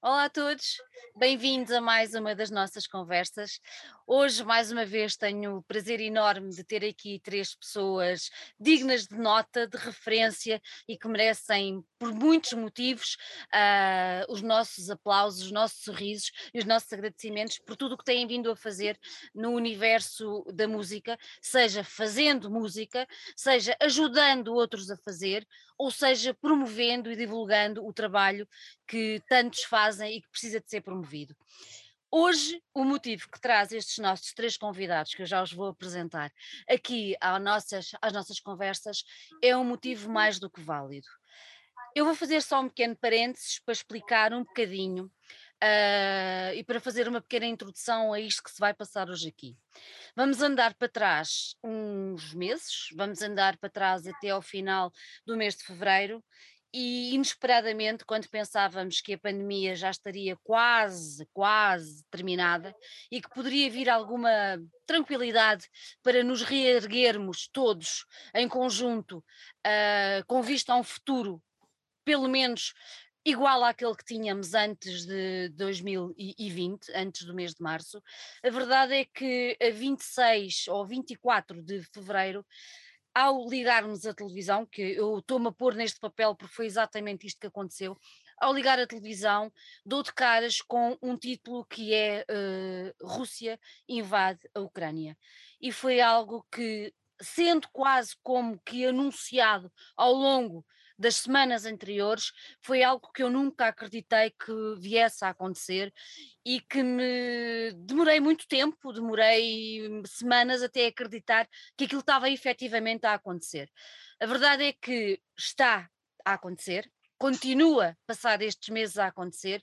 Olá a todos, bem-vindos a mais uma das nossas conversas. Hoje, mais uma vez, tenho o prazer enorme de ter aqui três pessoas dignas de nota, de referência e que merecem, por muitos motivos, uh, os nossos aplausos, os nossos sorrisos e os nossos agradecimentos por tudo o que têm vindo a fazer no universo da música, seja fazendo música, seja ajudando outros a fazer, ou seja promovendo e divulgando o trabalho que tantos fazem e que precisa de ser promovido. Hoje, o motivo que traz estes nossos três convidados, que eu já os vou apresentar, aqui às nossas, às nossas conversas, é um motivo mais do que válido. Eu vou fazer só um pequeno parênteses para explicar um bocadinho uh, e para fazer uma pequena introdução a isto que se vai passar hoje aqui. Vamos andar para trás uns meses, vamos andar para trás até ao final do mês de fevereiro e inesperadamente, quando pensávamos que a pandemia já estaria quase, quase terminada e que poderia vir alguma tranquilidade para nos reerguermos todos em conjunto, uh, com vista a um futuro, pelo menos igual àquele que tínhamos antes de 2020, antes do mês de março, a verdade é que a 26 ou 24 de fevereiro ao ligarmos a televisão, que eu estou-me a pôr neste papel porque foi exatamente isto que aconteceu, ao ligar a televisão, dou de caras com um título que é uh, Rússia invade a Ucrânia. E foi algo que, sendo quase como que anunciado ao longo das semanas anteriores, foi algo que eu nunca acreditei que viesse a acontecer e que me demorei muito tempo, demorei semanas até acreditar que aquilo estava efetivamente a acontecer. A verdade é que está a acontecer, continua passar estes meses a acontecer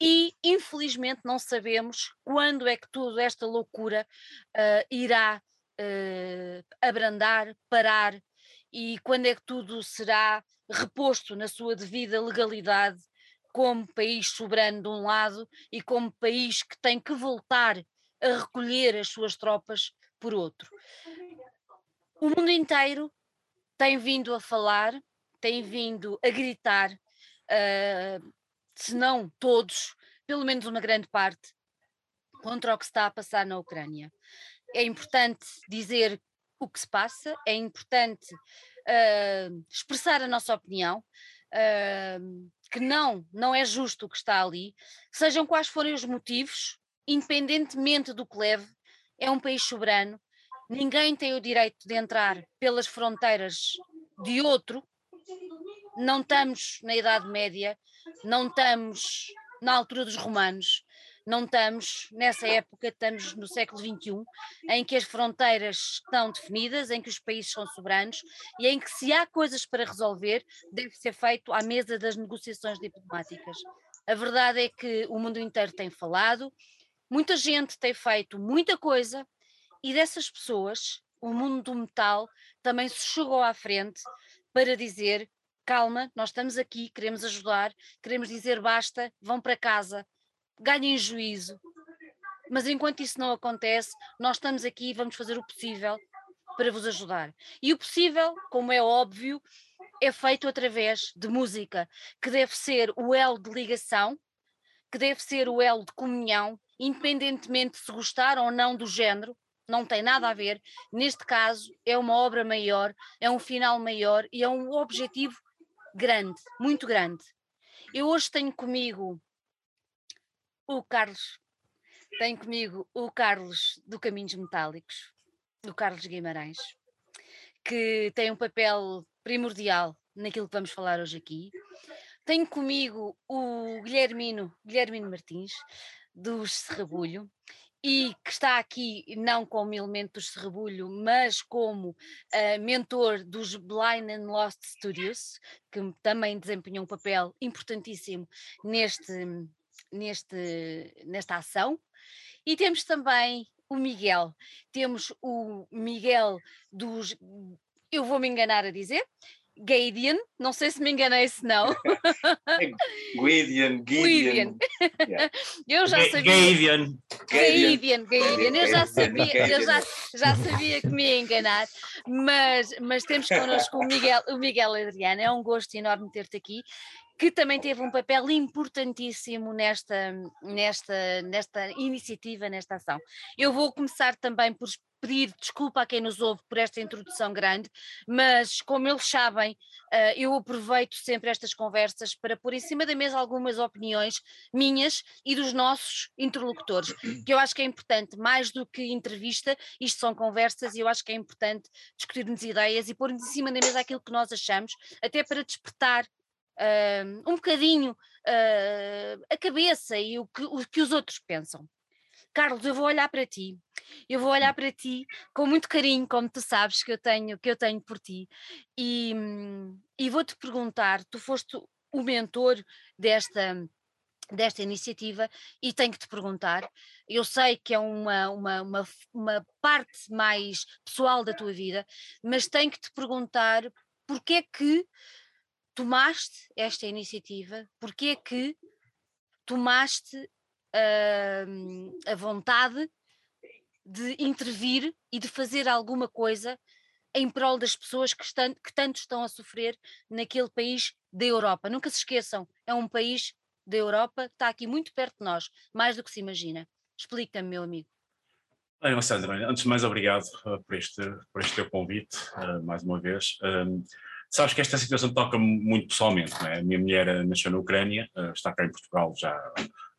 e infelizmente não sabemos quando é que toda esta loucura uh, irá uh, abrandar, parar e quando é que tudo será reposto na sua devida legalidade como país soberano de um lado e como país que tem que voltar a recolher as suas tropas por outro. O mundo inteiro tem vindo a falar, tem vindo a gritar, uh, se não todos, pelo menos uma grande parte, contra o que está a passar na Ucrânia. É importante dizer o que se passa, é importante uh, expressar a nossa opinião, uh, que não, não é justo o que está ali, sejam quais forem os motivos, independentemente do que leve, é um país soberano, ninguém tem o direito de entrar pelas fronteiras de outro, não estamos na Idade Média, não estamos na altura dos romanos, não estamos nessa época, estamos no século XXI, em que as fronteiras estão definidas, em que os países são soberanos e em que se há coisas para resolver, deve ser feito à mesa das negociações diplomáticas. A verdade é que o mundo inteiro tem falado, muita gente tem feito muita coisa e dessas pessoas, o mundo do metal também se chegou à frente para dizer calma, nós estamos aqui, queremos ajudar, queremos dizer basta, vão para casa, ganhem juízo. Mas enquanto isso não acontece, nós estamos aqui e vamos fazer o possível para vos ajudar. E o possível, como é óbvio, é feito através de música, que deve ser o elo de ligação, que deve ser o elo de comunhão, independentemente de se gostar ou não do género, não tem nada a ver. Neste caso, é uma obra maior, é um final maior e é um objetivo grande, muito grande. Eu hoje tenho comigo o Carlos, tem comigo o Carlos do Caminhos Metálicos, o Carlos Guimarães, que tem um papel primordial naquilo que vamos falar hoje aqui. Tenho comigo o Guilhermino, Guilhermino Martins, dos Serrabulho, e que está aqui não como elemento do Serrabulho, mas como uh, mentor dos Blind and Lost Studios, que também desempenhou um papel importantíssimo neste, neste, nesta ação. E temos também o Miguel. Temos o Miguel dos. Eu vou me enganar a dizer. Gadian, não sei se me enganei se não. Guidian, Gideon. Eu já sabia. Gadian, Gadian. Eu já sabia, eu já, já sabia que me ia enganar, mas, mas temos connosco o Miguel, o Miguel Adriano. É um gosto enorme ter-te aqui que também teve um papel importantíssimo nesta, nesta, nesta iniciativa, nesta ação. Eu vou começar também por pedir desculpa a quem nos ouve por esta introdução grande, mas como eles sabem, uh, eu aproveito sempre estas conversas para pôr em cima da mesa algumas opiniões minhas e dos nossos interlocutores, que eu acho que é importante, mais do que entrevista, isto são conversas e eu acho que é importante discutirmos ideias e pôr em cima da mesa aquilo que nós achamos, até para despertar uh, um bocadinho uh, a cabeça e o que, o que os outros pensam. Carlos, eu vou olhar para ti, eu vou olhar para ti com muito carinho, como tu sabes que eu tenho, que eu tenho por ti, e, e vou-te perguntar: tu foste o mentor desta, desta iniciativa e tenho que te perguntar. Eu sei que é uma, uma, uma, uma, parte mais pessoal da tua vida, mas tenho que te perguntar porque é que tomaste esta iniciativa, porque é que tomaste uh, a vontade de intervir e de fazer alguma coisa em prol das pessoas que, estão, que tanto estão a sofrer naquele país da Europa. Nunca se esqueçam, é um país da Europa que está aqui muito perto de nós, mais do que se imagina. Explica-me, meu amigo. Bem, Alessandra, antes de mais, obrigado uh, por, este, por este teu convite, uh, mais uma vez. Sabes que esta situação toca muito pessoalmente, não é? A minha mulher nasceu na Ucrânia, uh, está cá em Portugal já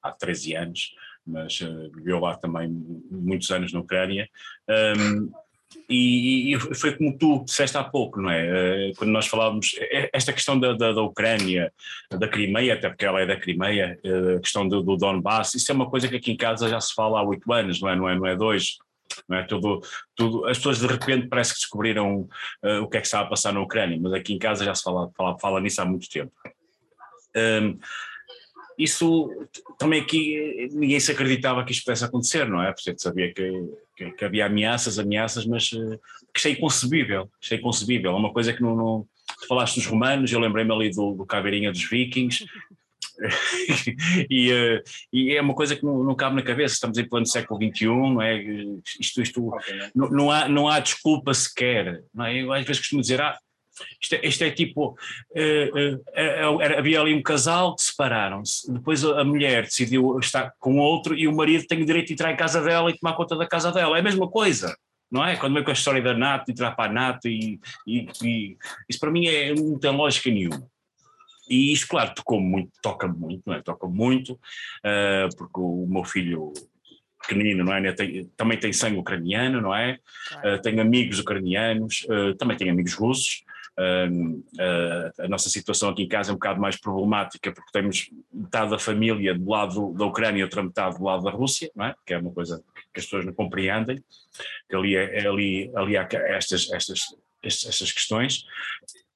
há 13 anos, mas uh, viveu lá também muitos anos na Ucrânia. Um, e, e, foi como tu disseste há pouco, não é? Quando nós falávamos, esta questão da, da, da, Ucrânia, da Crimeia, até porque ela é da Crimeia, a questão do, do Donbass, isso é uma coisa que aqui em casa já se fala há oito anos, não é? Não é, não é dois. Não é? Tudo, tudo, as pessoas de repente parece que descobriram uh, o que é que está a passar na Ucrânia, mas aqui em casa já se fala, fala, fala nisso há muito tempo. Um, isso também aqui ninguém se acreditava que isto pudesse acontecer, não é? Porque sabia que, que, que, havia ameaças, ameaças, mas uh, que isto é inconcebível, isto é inconcebível, é uma coisa que não, não falaste dos romanos, eu lembrei-me ali do, do Caveirinha dos vikings, e, uh, e, é uma coisa que não, não, cabe na cabeça, estamos em plano século XXI, não é? Isto, isto okay. não, não, há, não há desculpa sequer, não é? Eu às vezes costumo dizer, ah, isto é, isto é tipo: uh, uh, havia ali um casal que separaram-se, depois a mulher decidiu estar com outro e o marido tem o direito de entrar em casa dela e tomar conta da casa dela. É a mesma coisa, não é? Quando vem com a história da NATO, entrar para a NATO, e, e, e isso para mim é, não tem lógica nenhuma. E isto, claro, tocou muito, toca muito, não é? Toca muito, uh, porque o meu filho pequenino, não é? Tem, também tem sangue ucraniano, não é? Claro. Uh, tem amigos ucranianos, uh, também tem amigos russos, Uh, a nossa situação aqui em casa é um bocado mais problemática porque temos metade da família do lado da Ucrânia e outra metade do lado da Rússia, não é? que é uma coisa que as pessoas não compreendem, que ali, é, é ali, ali há estas, estas, estas questões.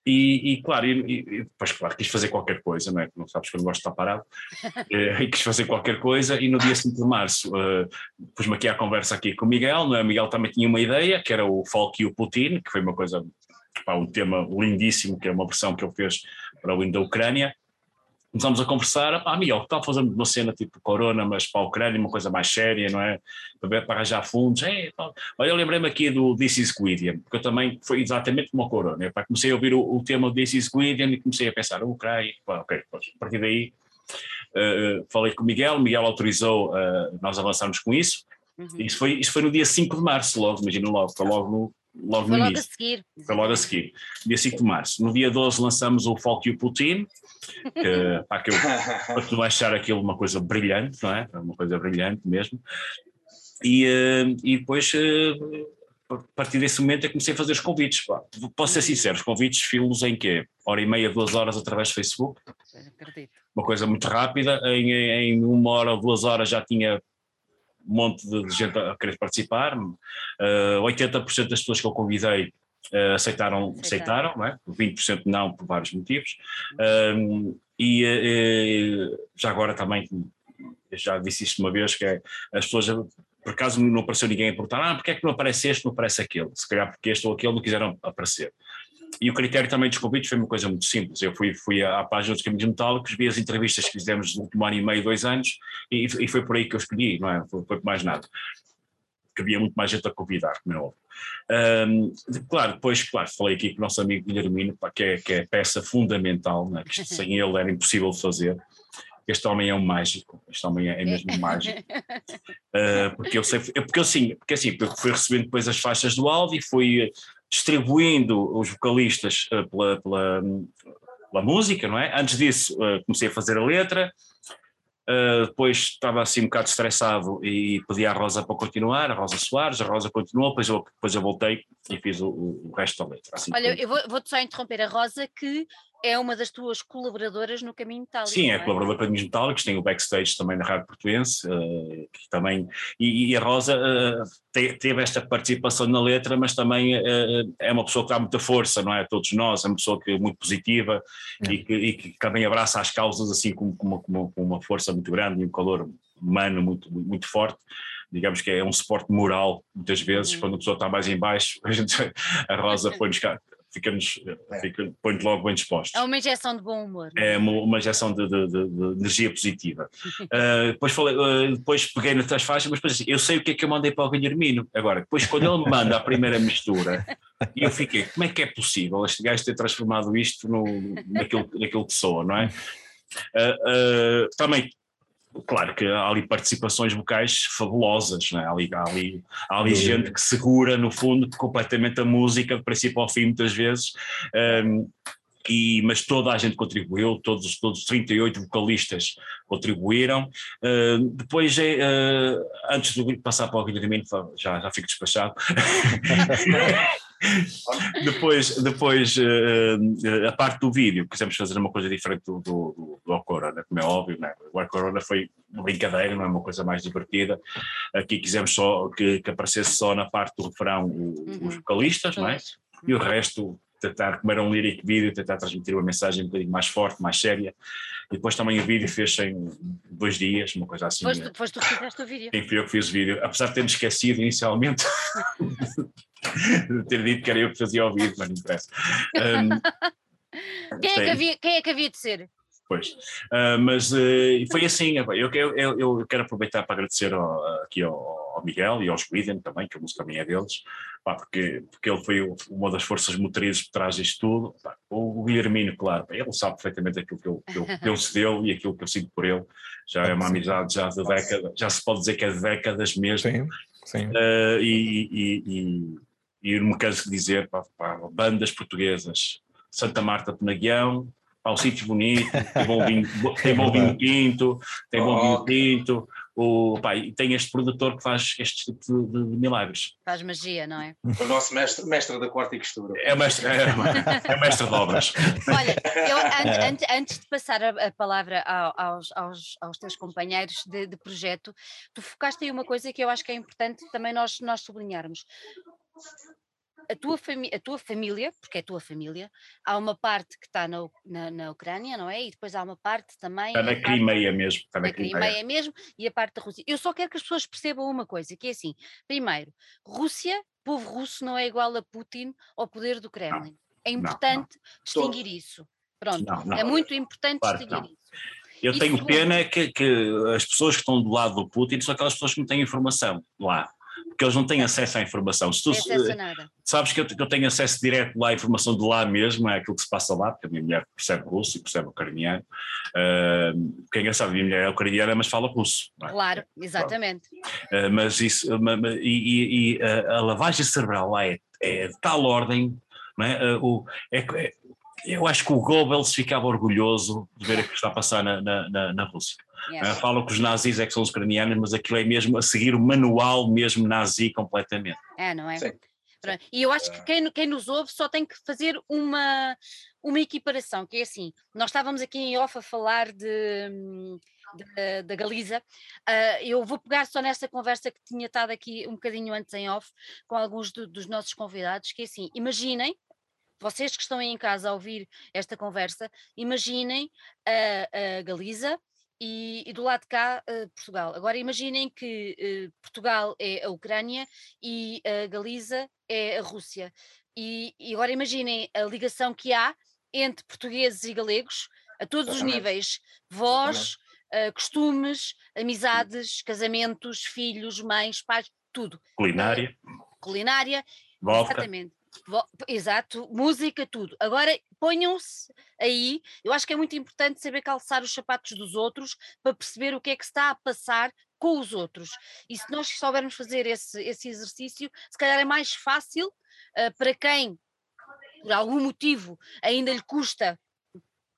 E, e, claro, e, e, pois claro, quis fazer qualquer coisa, não é? Não sabes que eu não gosto de estar parado. e quis fazer qualquer coisa e no dia 5 de março uh, pus-me aqui à conversa aqui com o Miguel, não é? O Miguel também tinha uma ideia, que era o Folk e o Putin, que foi uma coisa pá, um tema lindíssimo, que é uma versão que ele fez para o hino da Ucrânia. Começamos a conversar, ah, Miguel, que tal fazendo uma cena tipo Corona, mas para a Ucrânia, uma coisa mais séria, não é? Para, para arranjar fundos. Ei, Olha, eu lembrei-me aqui do This is Guidian, porque eu também foi exatamente como a Corona. Eu, comecei a ouvir o, o tema do This is Guidian e comecei a pensar, Ucrânia, pá, ok, a partir daí uh, falei com o Miguel, o Miguel autorizou uh, nós avançarmos com isso. Uhum. Isso, foi, isso foi no dia 5 de março, logo, imagina logo, foi logo no, logo Foi no logo início. a seguir. Foi logo a seguir. Dia 5 de março. No dia 12 lançamos o Folk e o Putin, que, pá, que eu continuo a achar aquilo uma coisa brilhante, não é? Uma coisa brilhante mesmo. E, uh, e depois, uh, a partir desse momento, eu comecei a fazer os convites. Pá. Posso ser sincero, os convites filos em quê? Hora e meia, duas horas através do Facebook. Acredito. Uma coisa muito rápida, em, em uma hora ou duas horas já tinha um monte de gente a querer participar. Uh, eh, 80% das pessoas que eu convidei uh, aceitaram, aceitaram, não é? 20% não, por vários motivos. Um, e uh, já agora também, já disse isto uma vez, que é, as pessoas, por acaso não apareceu ninguém a perguntar, ah, porque é que não aparece este, não aparece aquele? Se calhar porque este ou aquele não quiseram aparecer. E o critério também dos convites foi uma coisa muito simples. Eu fui, fui à, página dos Caminhos Metálicos, vi as entrevistas que fizemos no último ano e meio, dois anos, e, e foi por aí que eu escolhi, não é? Foi, por mais nada. que havia muito mais gente a convidar, como é óbvio. Um, claro, depois, claro, falei aqui com o nosso amigo Guilhermino, que, é, que é peça fundamental, né, que sem ele era impossível fazer. Este homem é um mágico, este homem é, é mesmo mágico. Uh, porque eu sei, porque eu sim, porque assim, eu fui recebendo depois as faixas do e fui distribuindo os vocalistas uh, pela, pela, pela, música, não é? Antes disso, uh, comecei a fazer a letra, Uh, depois estava assim um bocado estressado e pedi à Rosa para continuar, a Rosa Soares, a Rosa continuou, depois eu, depois eu voltei e fiz o, o resto da letra. Assim, Olha, eu vou-te vou só interromper a Rosa, que é uma das tuas colaboradoras no Caminho Metálico. Sim, é, é colaboradora do Caminhos Metálicos, tem o backstage também na Rádio Portuense, uh, que também, e, e a Rosa uh, te, teve esta participação na letra, mas também uh, é uma pessoa que dá muita força, não é? A todos nós, é uma pessoa que é muito positiva é. E, que, e, que, também abraça as causas assim com, com, uma, com, uma, força muito grande e um calor humano muito, muito forte digamos que é um suporte moral, muitas vezes, uhum. quando a pessoa está mais em baixo, a, gente, a Rosa põe-nos cá, ficamos, é. fica, põe-te logo bem dispostos. É uma injeção de bom humor. É, é uma, uma injeção de, de, de, de, energia positiva. uh, depois, falei, uh, depois peguei nas faixas, mas depois assim, eu sei o que é que eu mandei para o Guilhermino. Agora, depois quando ele me manda a primeira mistura, e eu fiquei, como é que é possível este gajo ter transformado isto no, naquilo, naquilo que sou, não é? Uh, também Claro que há ali participações vocais fabulosas, né? há, ali, há, ali, há ali gente que segura, no fundo, completamente a música, de princípio ao fim, muitas vezes. Um, e, mas toda a gente contribuiu, todos, todos os 38 vocalistas contribuíram. Uh, depois, uh, antes de passar para o Guilherme, já, já fico despachado. depois, depois uh, a parte do vídeo, quisemos fazer uma coisa diferente do, do, do Corona, como é óbvio, né? o Corona foi uma brincadeira, não é uma coisa mais divertida. Aqui quisemos só que, que aparecesse só na parte do refrão uhum. os vocalistas, não é? E o resto tentar, como era um lyric vídeo, tentar transmitir uma mensagem um bocadinho mais forte, mais séria. E depois também o vídeo fez-se em dois dias, uma coisa assim. Foste, foste tu que fizeste o vídeo? Sim, fui eu que fiz o vídeo. Apesar de termos esquecido inicialmente de ter dito que era eu que fazia o vídeo, mas não interessa. Um, quem, é que havia, quem é que havia de ser? Pois, uh, mas uh, foi assim, eu, eu, eu, quero aproveitar para agradecer ao, aqui ao, ao, Miguel e aos Guiden também, que a música também é deles, pá, porque, porque ele foi uma das forças motrizes por trás disto tudo. Pá, o, Guilhermino, claro, ele sabe perfeitamente aquilo que eu, que, eu, se deu e aquilo que eu sinto por ele, já é uma amizade já de décadas, já se pode dizer que é de décadas mesmo. Sim, sim. Uh, e, e, e, e, não me canso de dizer, pá, pá, bandas portuguesas, Santa Marta Penaguião, ao sítio bonito, tem bom vinho, tem bom vinho tinto, tem bom vinho tinto, o, pá, e tem este produtor que faz este tipo de, de, de, milagres. Faz magia, não é? O nosso mestre, mestre da quarta e costura. É mestre, é, é mestre de obras. Olha, eu, antes, antes, antes, de passar a, a palavra aos, aos, aos, teus companheiros de, de, projeto, tu focaste aí uma coisa que eu acho que é importante também nós, nós sublinharmos a tua, a tua família, porque é a tua família, há uma parte que está na, na, na, Ucrânia, não é? E depois há uma parte também. Está na Crimeia mesmo. Está na, na Crimeia. Mesmo e a parte da Rússia. Eu só quero que as pessoas percebam uma coisa, que é assim: primeiro, Rússia, povo russo não é igual a Putin ao poder do Kremlin. Não, é importante não, não. distinguir Todo. isso. Pronto, é muito importante claro distinguir isso. Eu tenho pena que, que as pessoas que estão do lado do Putin são aquelas pessoas que não têm informação lá porque eles não têm acesso à informação. Se tu, sabes que eu, que eu, tenho acesso direto lá à informação de lá mesmo, é aquilo que se passa lá, porque a minha mulher percebe russo e percebe ucraniano. Uh, que é engraçado, a minha mulher é ucraniana, mas fala russo. É? Claro, exatamente. Uh, mas isso, e, e, e a, a, lavagem cerebral lá é, é de tal ordem, não é? Uh, o, é, é eu acho que o Goebbels ficava orgulhoso de ver o que está a passar na, na, na, na Rússia. Yes. falam que os nazis é que são os ucranianos, mas aquilo é mesmo a seguir o manual mesmo nazi completamente. É, não é? Sim. E eu acho que quem, quem nos ouve só tem que fazer uma, uma equiparação, que é assim, nós estávamos aqui em off a falar de, da Galiza, uh, eu vou pegar só nessa conversa que tinha estado aqui um bocadinho antes em off, com alguns do, dos nossos convidados, que é assim, imaginem, vocês que estão aí em casa a ouvir esta conversa, imaginem a, a Galiza e, e, do lado de cá uh, Portugal. Agora imaginem que uh, Portugal é a Ucrânia e a Galiza é a Rússia. E, e, agora imaginem a ligação que há entre portugueses e galegos a todos os níveis: voz, uh, costumes, amizades, casamentos, filhos, mães, pais, tudo. Culinária. Culinária, vodka. exatamente. Exato, música, tudo. Agora ponham-se aí, eu acho que é muito importante saber calçar os sapatos dos outros para perceber o que é que está a passar com os outros. E se nós soubermos fazer esse, esse exercício, se calhar é mais fácil ah, para quem, por algum motivo, ainda lhe custa.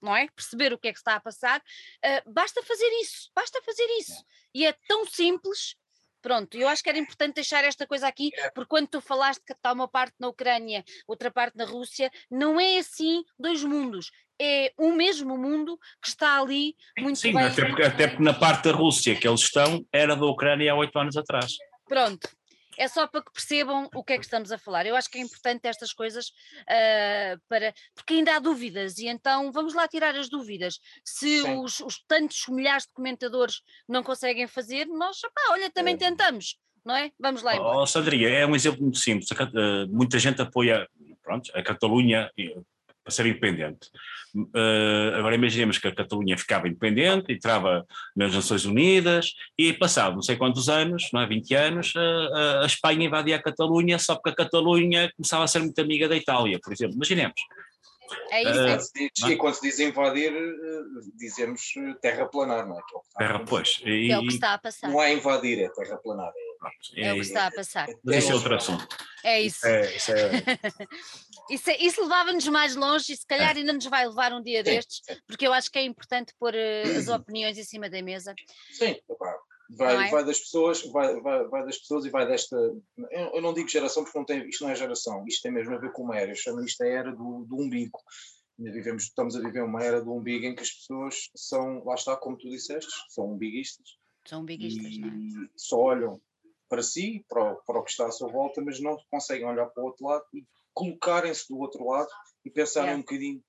Não é? Perceber o que é que está a passar, ah, basta fazer isso, basta fazer isso. E é tão simples Pronto, eu acho que era importante deixar esta coisa aqui, porque quando tu falaste que está uma parte na Ucrânia, outra parte na Rússia, não é assim dois mundos. É o mesmo mundo que está ali muito Sim, bem. até porque, até porque na parte da Rússia que eles estão era da Ucrânia há oito anos atrás. Pronto. É só para que percebam o que é que estamos a falar. Eu acho que é importante estas coisas ah, para. Porque ainda há dúvidas, e então vamos lá tirar as dúvidas. Se os, os tantos milhares de comentadores não conseguem fazer, nós, opá, olha, também É. tentamos, não é? Vamos lá embora. Oh, Sandrinha, é um exemplo muito simples. A Cat- eh, muita gente apoia pronto, a Catalunha para ser independente. Eh, agora imaginemos que a Catalunha ficava independente, entrava nas Nações Unidas e passado não sei quantos anos, não é, 20 anos, eh, a- a Espanha invadia a Catalunha só porque a Catalunha começava a ser muito amiga da Itália, por exemplo. Imaginemos. É isso, se diz- não é? E quando se diz invadir, eh, dizemos eh, terraplanar, não é? Que é o que está a Terra, pois. E, é o que está a passar. Não é invadir, é terraplanar. pronto, É o que e- está a passar. mas isso é outro assunto. É isso. É, isso é- Isso, é- isso levava-nos mais longe e se calhar ainda nos vai levar um dia Sim, destes, porque eu acho que é importante pôr eh, as opiniões em cima da mesa. Sim, vai, é? vai das pessoas, vai, vai, vai das pessoas e vai desta. Eu, eu não digo geração porque não tem, isto não é geração, isto tem mesmo a ver com uma era. Eu chamo isto a era do, do umbigo. Vivemos, estamos a viver uma era do umbigo em que as pessoas são, lá está, como tu disseste, são umbiguistas São biguistas, não é? e só olham para si, para o, para o que está à sua volta, mas não conseguem olhar para o outro lado e colocarem-se do outro lado e pensarem Yeah. um bocadinho.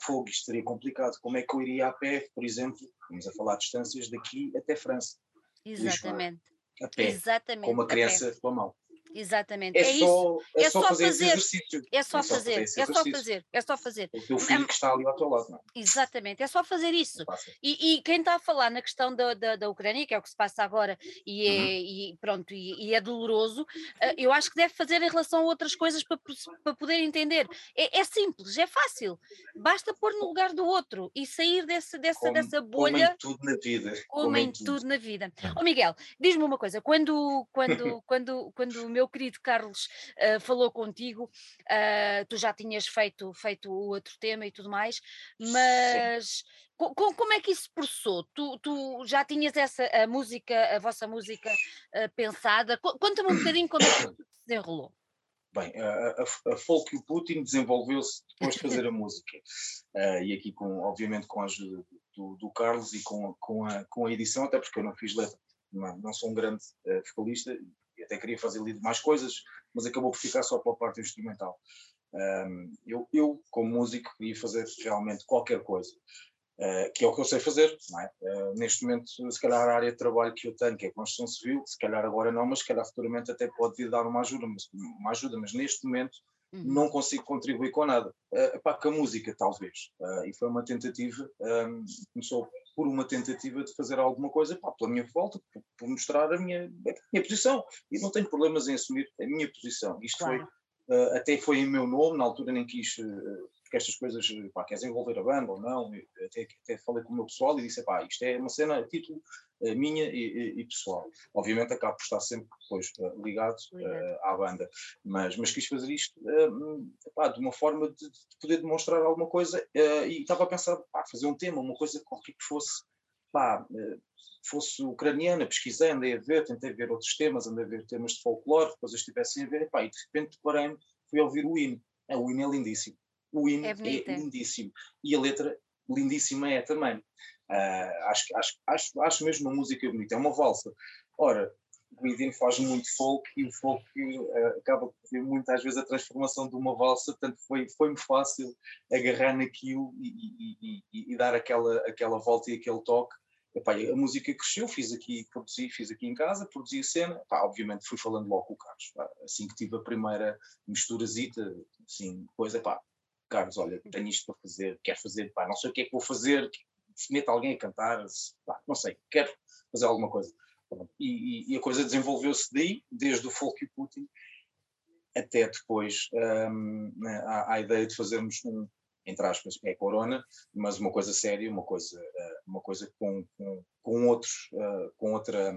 Fogo, isto seria complicado. Como é que eu iria a pé, por exemplo, vamos a falar de distâncias daqui até França, Exatamente. a pé, Exatamente. com uma criança pela mão. Exatamente. É, É, isso. só, é, é só só fazer, fazer. exercício. É só é só fazer fazer. É só fazer. É só fazer. O teu filho que está ali ao teu lado, não é? Exatamente. É só fazer isso. Passa. E, e quem está a falar na questão da, da, da Ucrânia, que é o que se passa agora, e, é, Uhum. e pronto, e, e é doloroso, eh, eu acho que deve fazer em relação a outras coisas para, para poder entender. É, é simples, é fácil. Basta pôr no lugar do outro e sair desse, dessa, Como- dessa Como bolha em tudo na vida. como em tudo na vida. Ó Miguel, diz-me uma coisa, quando, quando, quando, quando o meu querido Carlos ah, falou contigo, ah, tu já tinhas feito, feito o outro tema e tudo mais, mas co- co- como é que isso processou? Tu, tu já tinhas essa a música, a vossa música ah, pensada? Co- Conta-me um bocadinho como é que desenrolou. Bem, a, a, Folk e o Putin desenvolveu-se depois de fazer a música. Ah, e aqui, com, obviamente, com a ajuda do, do Carlos e com, com, a, com a edição, até porque eu não fiz letra, não, não sou um grande ah, vocalista, até queria fazer ali mais coisas, mas acabou por ficar só pela parte instrumental. Ahm, eu, eu, como músico, queria fazer realmente qualquer coisa. Uh, que é o que eu sei fazer. É? Uh, neste momento, se calhar a área de trabalho que eu tenho, que é construção civil, se calhar agora não, mas se calhar futuramente até pode vir dar uma ajuda, mas, uma ajuda, mas neste momento Uhum. não consigo contribuir com nada. Uh, epá, com a música, talvez. Uh, e foi uma tentativa, um, começou por uma tentativa de fazer alguma coisa epá, pela minha volta, por, por mostrar a minha, a minha posição. E não tenho problemas em assumir a minha posição. Isto Claro. foi, uh, até foi em meu nome, na altura nem quis. Uh, porque estas coisas, pá, queres envolver a banda ou não? Até, até falei com o meu pessoal e disse, pá, isto é uma cena, a título eh, minha e, e- pessoal. Obviamente acabo por estar sempre depois eh, ligado eh, à banda, mas, mas quis fazer isto eh, pá, de uma forma de, de poder demonstrar alguma coisa eh, e estava a pensar, pá, fazer um tema, uma coisa qualquer que fosse, pá, eh, fosse ucraniana, pesquisei, andei a ver, tentei ver outros temas, andei a ver temas de folclore, coisas estivessem a ver, e, pá, e de repente parei-me, fui ouvir o hino. É, o hino é lindíssimo. O hino É é, lindíssimo. E a letra lindíssima é também. Ah, acho, acho, acho, acho mesmo uma música bonita. É uma valsa. Ora, o Idin faz muito folk e o folk ah, acaba por ter muitas vezes a transformação de uma valsa, portanto foi- foi-me fácil agarrar naquilo e, e- e- e- dar aquela, aquela volta e aquele toque. Epá, a música cresceu, fiz aqui, produzi, fiz aqui em casa, produzi a cena, Epá, obviamente fui falando logo com o Carlos, pá, assim que tive a primeira misturazita, assim, depois, epá, Carlos, olha, tenho isto para fazer, quero fazer, pá, não sei o que é que vou fazer, se mete alguém a cantar, pá, não sei, quero fazer alguma coisa. E, e, a coisa desenvolveu-se daí, desde o folk e Putin, até depois um, a, a, ideia de fazermos um, entre aspas, é corona, mas uma coisa séria, uma coisa, uh, uma coisa com, com, com outros, uh, com outra,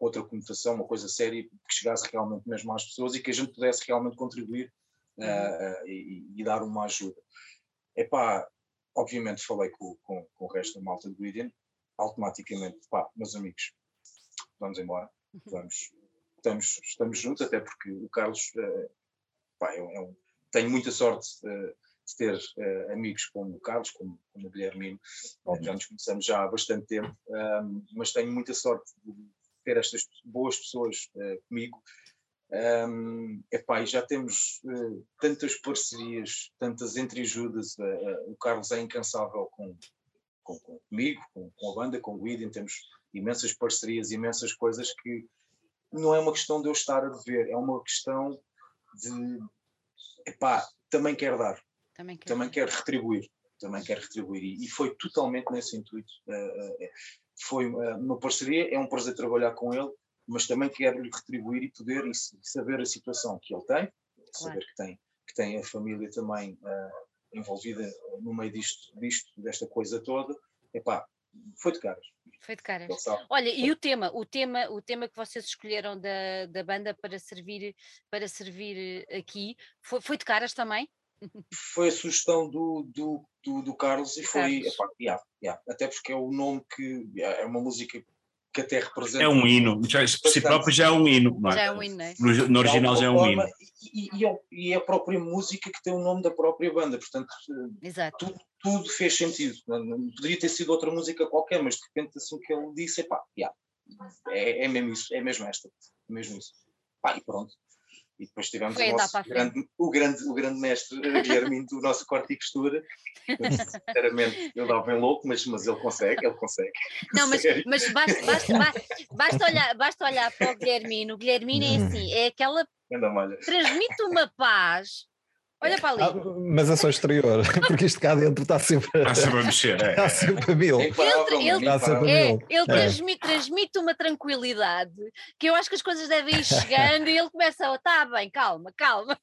outra conotação, uma coisa séria que chegasse realmente mesmo às pessoas e que a gente pudesse realmente contribuir uh, e, e, dar uma ajuda. Epá, obviamente falei com, com, com o resto da malta do Gideon, automaticamente, pá, meus amigos, vamos embora, uhum. vamos, estamos, estamos juntos, até porque o Carlos, uh, pá, é, é um, tenho muita sorte uh, de ter uh, amigos como o Carlos, como, como o Guilhermino, já nos conhecemos já há bastante tempo, um, mas tenho muita sorte de ter estas boas pessoas comigo. Um, epá, e já temos uh, tantas parcerias, tantas entreajudas. Uh, uh, o Carlos é incansável com, com, com comigo, com, com, a banda, com o Eden, temos imensas parcerias, imensas coisas que não é uma questão de eu estar a dever, é uma questão de epá, também quero dar, também quero, também quero retribuir, também quero retribuir e, e foi totalmente nesse intuito. Foi uma parceria, é um prazer trabalhar com ele, mas também quero lhe retribuir e poder e saber a situação que ele tem, saber que tem que tem a família também envolvida no meio disto, disto, desta coisa toda, epá, foi de caras. Foi de caras. Olha, e o tema, o tema, o tema que vocês escolheram da, da banda para servir, para servir aqui, foi, foi de caras também? Foi a sugestão do, do, do, do Carlos e foi, Carlos. Epá, yeah, yeah, até porque é o nome que é uma música que até representa. É um hino, já, por si próprio já é um hino. Não é? Já é um hino, é? No, no original já é um hino. E, e, é e, é a própria música que tem o nome da própria banda, portanto, Exato. Tudo, tudo fez sentido. Poderia ter sido outra música qualquer, mas de repente assim que ele disse, epá, yeah, é, é mesmo isso, é mesmo esta, é mesmo isso. Pá, e pronto. E depois tivemos o, nosso grande, o, grande, o grande mestre Guilherme do nosso corte e costura. Sinceramente, ele dá bem louco, mas, mas ele consegue, ele consegue. Não, mas, mas basta, basta, basta, olhar, basta olhar para o Guilhermino. O Guilhermino é assim, é aquela. Transmite uma paz Olha para ali. Ah, mas é só exterior, porque isto cá dentro está sempre, está sempre a mexer. É. Está sempre a mil. Ele, ele, está sempre é, mil. ele é. transmite, transmite, uma tranquilidade que eu acho que as coisas devem ir chegando e ele começa a, está bem, calma, calma.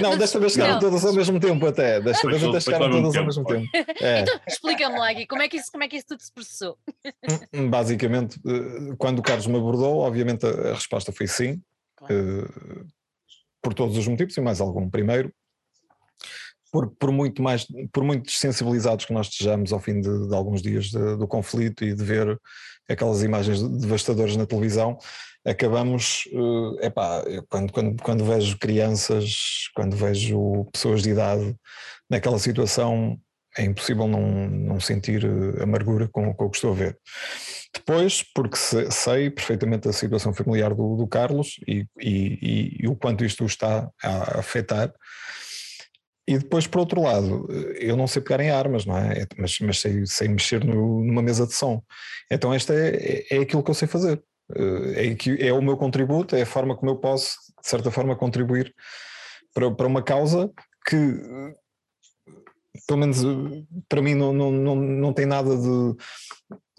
Não, desta vez chegaram todas ao mesmo tempo até. Desta vez até chegaram todas ao mesmo tempo. É. Então, explica-me lá aqui, como é, que isso, como é que isso tudo se processou? Hum, basicamente, eh, quando o Carlos me abordou, obviamente a, a resposta foi sim. Claro. Uh, por todos os motivos e mais algum. Primeiro, por, por, muito mais, por muito sensibilizados que nós estejamos ao fim de, de alguns dias de, do conflito e de ver aquelas imagens devastadoras na televisão, acabamos, uh, epá, quando, quando, quando vejo crianças, quando vejo pessoas de idade naquela situação, é impossível não, não sentir eh, amargura com, com o que estou a ver. Depois, porque sei perfeitamente a situação familiar do, do Carlos e, e, e, e o quanto isto está a afetar, e depois, por outro lado, eu não sei pegar em armas, não é? Mas, mas sei, sei mexer no, numa mesa de som. Então, esta é, é aquilo que eu sei fazer. Eh, é, é o meu contributo, é a forma como eu posso, de certa forma, contribuir para, para uma causa que, pelo menos para mim, não, não, não, não tem nada de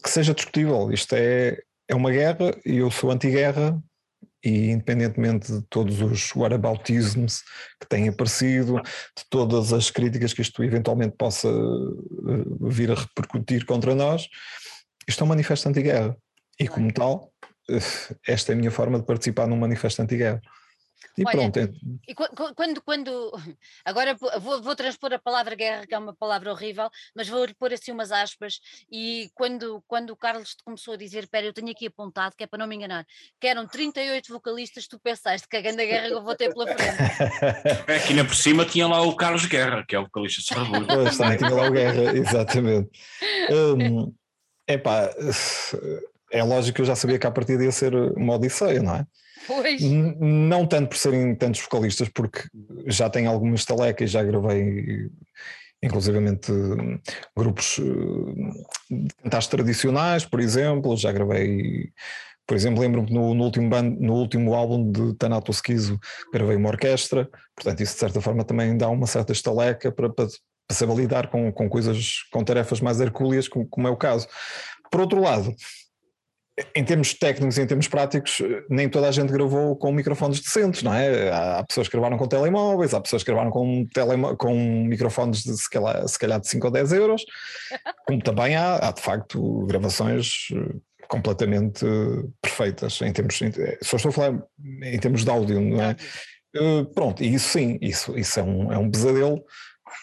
que seja discutível. Isto é, é uma guerra e eu sou anti-guerra e independentemente de todos os whataboutisms que têm aparecido, de todas as críticas que isto eventualmente possa eh, vir a repercutir contra nós, isto é um manifesto anti-guerra. E como tal, eh, esta é a minha forma de participar num manifesto anti-guerra. E Olha, pronto. É... E quando, quando, agora vou, vou, transpor a palavra guerra, que é uma palavra horrível, mas vou pôr assim umas aspas. E quando, quando o Carlos te começou a dizer: Espera, eu tenho aqui apontado, que é para não me enganar, que eram 38 vocalistas, tu pensaste que a grande guerra eu vou ter pela frente. É, aqui na por cima tinha lá o Carlos Guerra, que é o vocalista de Sarrabulho. Pois, também tinha lá o Guerra, exatamente. Um, epá, é lógico que eu já sabia que a partida ia ser uma odisseia, não é? Pois. Não tanto por serem tantos vocalistas, porque já tenho algumas estalecas, já gravei inclusivamente grupos de cantares tradicionais, por exemplo, já gravei, por exemplo, lembro-me no, no, último band, no último álbum de Tanato Esquizo, gravei uma orquestra, portanto isso de certa forma também dá uma certa estaleca para, para, para saber lidar com, com coisas, com tarefas mais hercúleas, como, como é o caso. Por outro lado, em termos técnicos, em termos práticos, nem toda a gente gravou com microfones decentes, não é? Há pessoas que gravaram com telemóveis, há pessoas que gravaram com, telemo com microfones de se calhar, se calhar de 5 ou 10 euros, como também há, há de facto gravações eh, completamente perfeitas em termos, só estou a falar em termos de áudio, não é? Pronto, e isso sim, isso, isso é, um, é um pesadelo,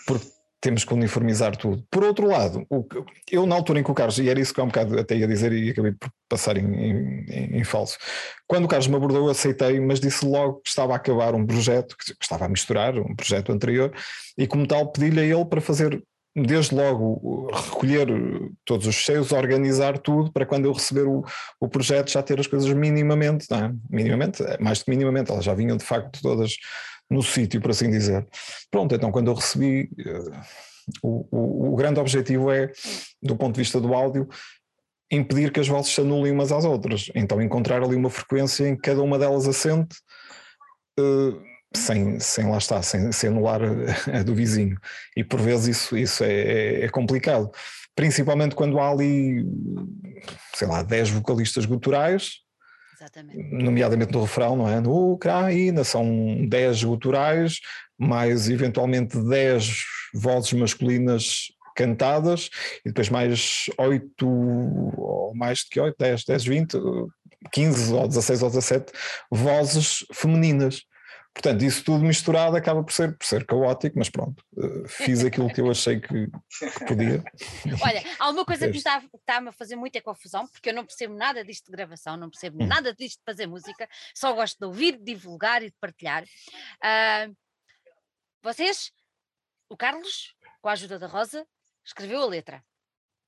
porque temos que uniformizar tudo. Por outro lado, o, eu na altura em que o Carlos, e era isso que eu um bocado até ia dizer e acabei por passar em, em, em, falso, quando o Carlos me abordou eu aceitei, mas disse logo que estava a acabar um projeto, que, que estava a misturar um projeto anterior, e como tal pedi-lhe a ele para fazer desde logo recolher todos os cheios, organizar tudo para quando eu receber o, o projeto já ter as coisas minimamente, não é? minimamente, é mais do que minimamente, elas já vinham de facto todas no sítio, por assim dizer. Pronto, então quando eu recebi, uh, o, o, o, grande objetivo é, do ponto de vista do áudio, impedir que as vozes se anulem umas às outras. Então encontrar ali uma frequência em que cada uma delas assente, uh, sem, sem lá estar, sem, sem anular a, a, do vizinho. E por vezes isso, isso é, é, é complicado. Principalmente quando há ali, sei lá, 10 vocalistas guturais, Exatamente. nomeadamente no refrão, não é? No Ucrânia são 10 guturais, mais eventualmente 10 vozes masculinas cantadas, e depois mais 8, ou mais de que 8, 10, 10, 20, 15 ou 16 ou 17 vozes femininas. Portanto, isso tudo misturado acaba por ser, por ser caótico, mas pronto, uh, fiz aquilo que eu achei que, que podia. Olha, há uma coisa que está-me está a fazer muita confusão, porque eu não percebo nada disto de gravação, não percebo hum. nada disto de fazer música, só gosto de ouvir, de divulgar e de partilhar. Uh, vocês, o Carlos, com a ajuda da Rosa, escreveu a letra,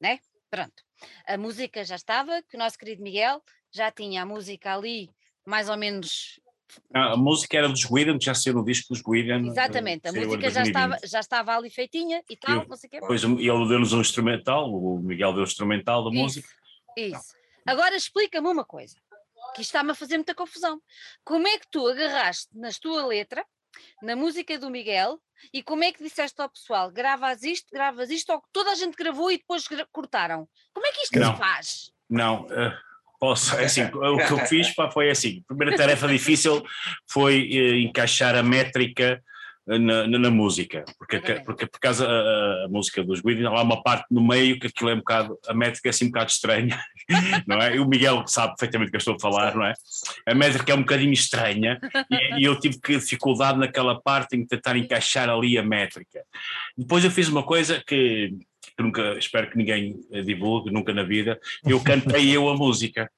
né? Pronto. A música já estava, que o nosso querido Miguel já tinha a música ali mais ou menos a música era dos Guidan, já saiu no disco dos Guidan. Exatamente, a música já estava, já estava ali feitinha e tal, não sei o quê. Depois ele deu-nos um instrumental, o Miguel deu o instrumental da isso, música. Isso. Agora explica-me uma coisa, que está-me a fazer muita confusão. Como é que tu agarraste na tua letra, na música do Miguel, e como é que disseste ao pessoal, gravas isto, gravas isto, ou que toda a gente gravou e depois cortaram? Como é que isto se faz? Não, uh Posso, é assim, o que eu fiz pá, foi assim, a primeira tarefa difícil foi eh, encaixar a métrica eh, na, na, na música, porque, porque por causa a, a música dos Guido, há uma parte no meio que aquilo é um bocado, a métrica é assim um bocado estranha, não é? E o Miguel sabe perfeitamente o que eu estou a falar, não é? A métrica é um bocadinho estranha e, e eu tive que dificuldade naquela parte em tentar encaixar ali a métrica. Depois eu fiz uma coisa que que nunca, espero que ninguém divulgue, nunca na vida, eu cantei eu a música.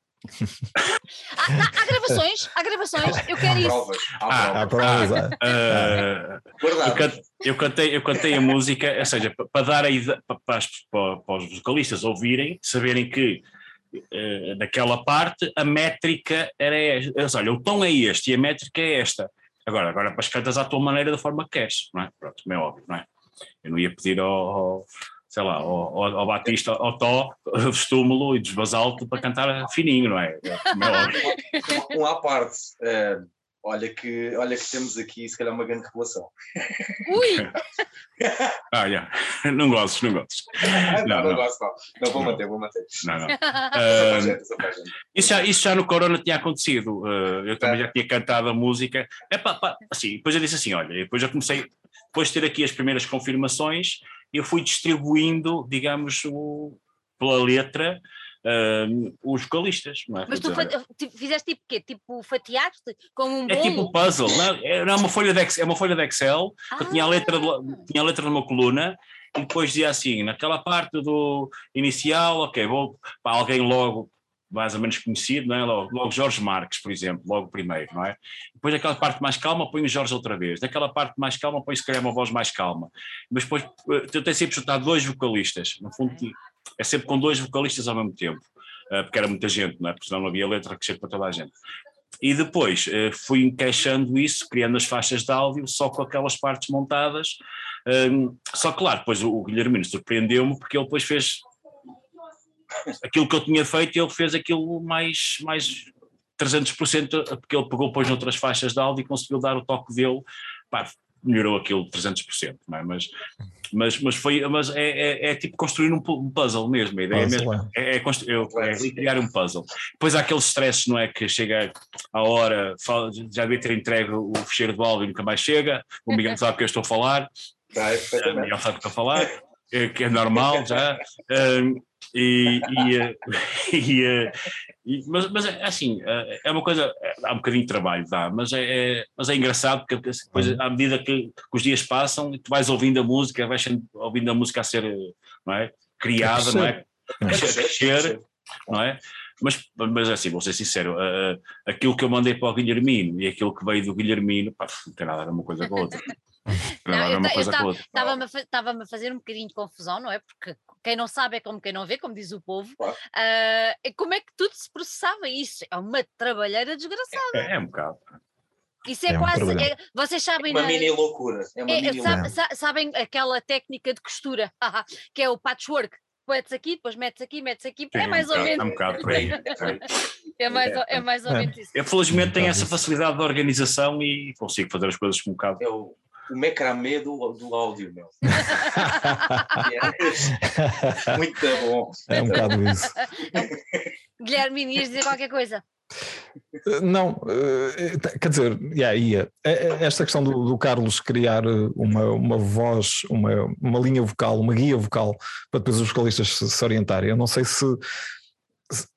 há, há, há, gravações, há gravações, eu quero isso. Ah, há provas, ah, ah, eu, cantei, eu, cantei, eu cantei a música, ou seja, para dar a ideia, para, para, para os vocalistas ouvirem, saberem que uh, naquela parte a métrica era esta. Olha, o tom é este e a métrica é esta. Agora, agora para as cantas à tua maneira, da forma que queres, não é? Pronto, é óbvio, não é? Eu não ia pedir ao, sei lá, ao, ao Batista, ao Tó, vestímulo e desbasalto para cantar fininho, não é? é um à parte. É, olha, que, olha que temos aqui, se calhar, uma grande revelação. Ui! olha, não gostes, não gostes. Não, não, não, gosto, não. Não, vou manter, vou manter. Não, não. Uh, isso, já, isso já no Corona tinha acontecido. Uh, eu também já tinha cantado a música. É pá, pá, assim, depois eu disse assim: olha, depois eu comecei, depois de ter aqui as primeiras confirmações, eu fui distribuindo, digamos, o, pela letra uh, os vocalistas. É? Mas tu tipo, fizeste tipo quê? Tipo fatiaste como um É tipo puzzle, não, é, é uma folha de Excel, é uma folha de Excel ah. tinha a letra de, tinha a letra numa coluna e depois dizia assim, naquela parte do inicial, ok, vou para alguém logo mais ou menos conhecido, não é? Logo, logo, Jorge Marques, por exemplo, logo primeiro, não é? Depois daquela parte mais calma, põe o Jorge outra vez. Daquela parte mais calma, põe se calhar uma voz mais calma. Mas depois eh, eu tenho sempre juntar dois vocalistas, no fundo é sempre com dois vocalistas ao mesmo tempo, eh, porque era muita gente, não é? Porque senão não havia letra que chegue para toda a gente. E depois eh, fui encaixando isso, criando as faixas de áudio, só com aquelas partes montadas. Só que, claro, depois o Guilhermino surpreendeu-me, porque ele depois fez aquilo que eu tinha feito, ele fez aquilo mais, mais 300%, porque ele pegou depois noutras faixas de áudio e conseguiu dar o toque dele. Pá, melhorou aquilo 300%, não é? mas, mas, mas, foi, mas é, é, é tipo construir um, puzzle mesmo, a ideia puzzle, mesmo é, é, é, é criar um puzzle. Depois há aqueles stresses, não é? Que chega a hora, fala, já devia ter entregue o fecheiro do áudio e nunca mais chega, o Miguel sabe o que eu estou a falar, o Miguel sabe o que estou a falar, que é normal já. E, e, eh, e, eh, e, mas, mas é assim, eh, é uma coisa, há um bocadinho de trabalho, dá, mas é, é mas é engraçado porque depois, uhum. à medida que, que, os dias passam, tu vais ouvindo a música, vais ouvindo a música a ser não é? criada, não é? A crescer, não é? Mas, mas assim, vou ser sincero, uh, aquilo que eu mandei para o Guilhermino e aquilo que veio do Guilhermino, pá, não tem nada a ver uma coisa com a outra. Não, eu estava-me a fazer um bocadinho de confusão, não é? Porque quem não sabe é como quem não vê, como diz o povo. Uh, como é que tudo se processava isso? É uma trabalheira desgraçada. É, é um bocado. Isso é, é quase. Um é, vocês sabem. É uma mini loucura. É uma é, mini sabe, loucura. Sabem aquela técnica de costura, que é o patchwork? Metes aqui, depois metes aqui, metes aqui. Sim, é mais ou menos. É um bocado por aí. é, mais, é mais ou menos isso. Eu, felizmente, tenho essa facilidade de organização e consigo fazer as coisas com um bocado. Eu o macramê do, do áudio, meu. é, muito bom. É um bocado isso. Guilherme, ias dizer qualquer coisa? Não, eh, quer dizer, yeah, ia. É, é, esta questão do, do, Carlos criar uma, uma voz, uma, uma linha vocal, uma guia vocal, para depois os vocalistas se, se orientarem. Eu não sei se,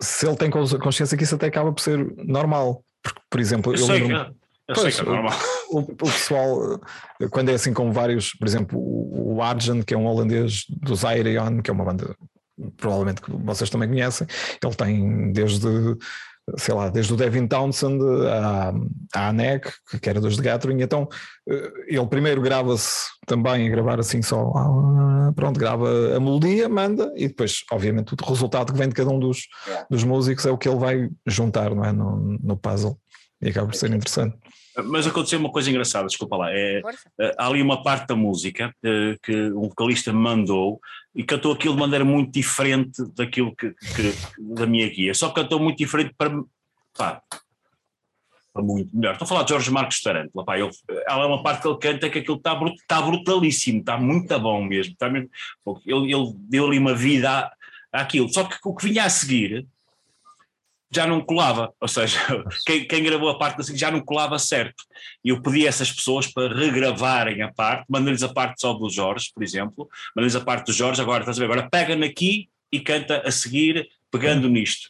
se ele tem consciência que isso até acaba por ser normal. Porque, por exemplo, eu, eu lembro eu pois, sei que é normal. O, o, pessoal, quando é assim com vários, por exemplo, o, Argent, que é um holandês do Zairion, que é uma banda provavelmente que vocês também conhecem, ele tem desde, sei lá, desde o Devin Townsend à, à ANEC, que era dos de Gathering, então eh, ele primeiro grava-se também a gravar assim só, ah, pronto, grava a melodia, manda, e depois, obviamente, o resultado que vem de cada um dos, dos músicos é o que ele vai juntar, não é, no, no puzzle, e acaba por ser interessante. Mas aconteceu uma coisa engraçada, desculpa lá. É, é, há ali uma parte da música é, que um vocalista mandou e cantou aquilo de maneira muito diferente daquilo que, que da minha guia. Só cantou muito diferente para. Pá, para muito melhor. Estou a falar de Jorge Marcos Tarantula. Pá, ele, ela é uma parte que ele canta que aquilo está, está brutalíssimo, está muito bom mesmo. Está mesmo ele, ele deu ali uma vida à, àquilo. Só que o que vinha a seguir já não colava, ou seja, quem, quem, gravou a parte assim já não colava certo. E eu pedi a essas pessoas para regravarem a parte, mandei-lhes a parte só do Jorge, por exemplo, mandei-lhes a parte do Jorge, agora estás a ver, agora pega aqui e canta a seguir, pegando nisto.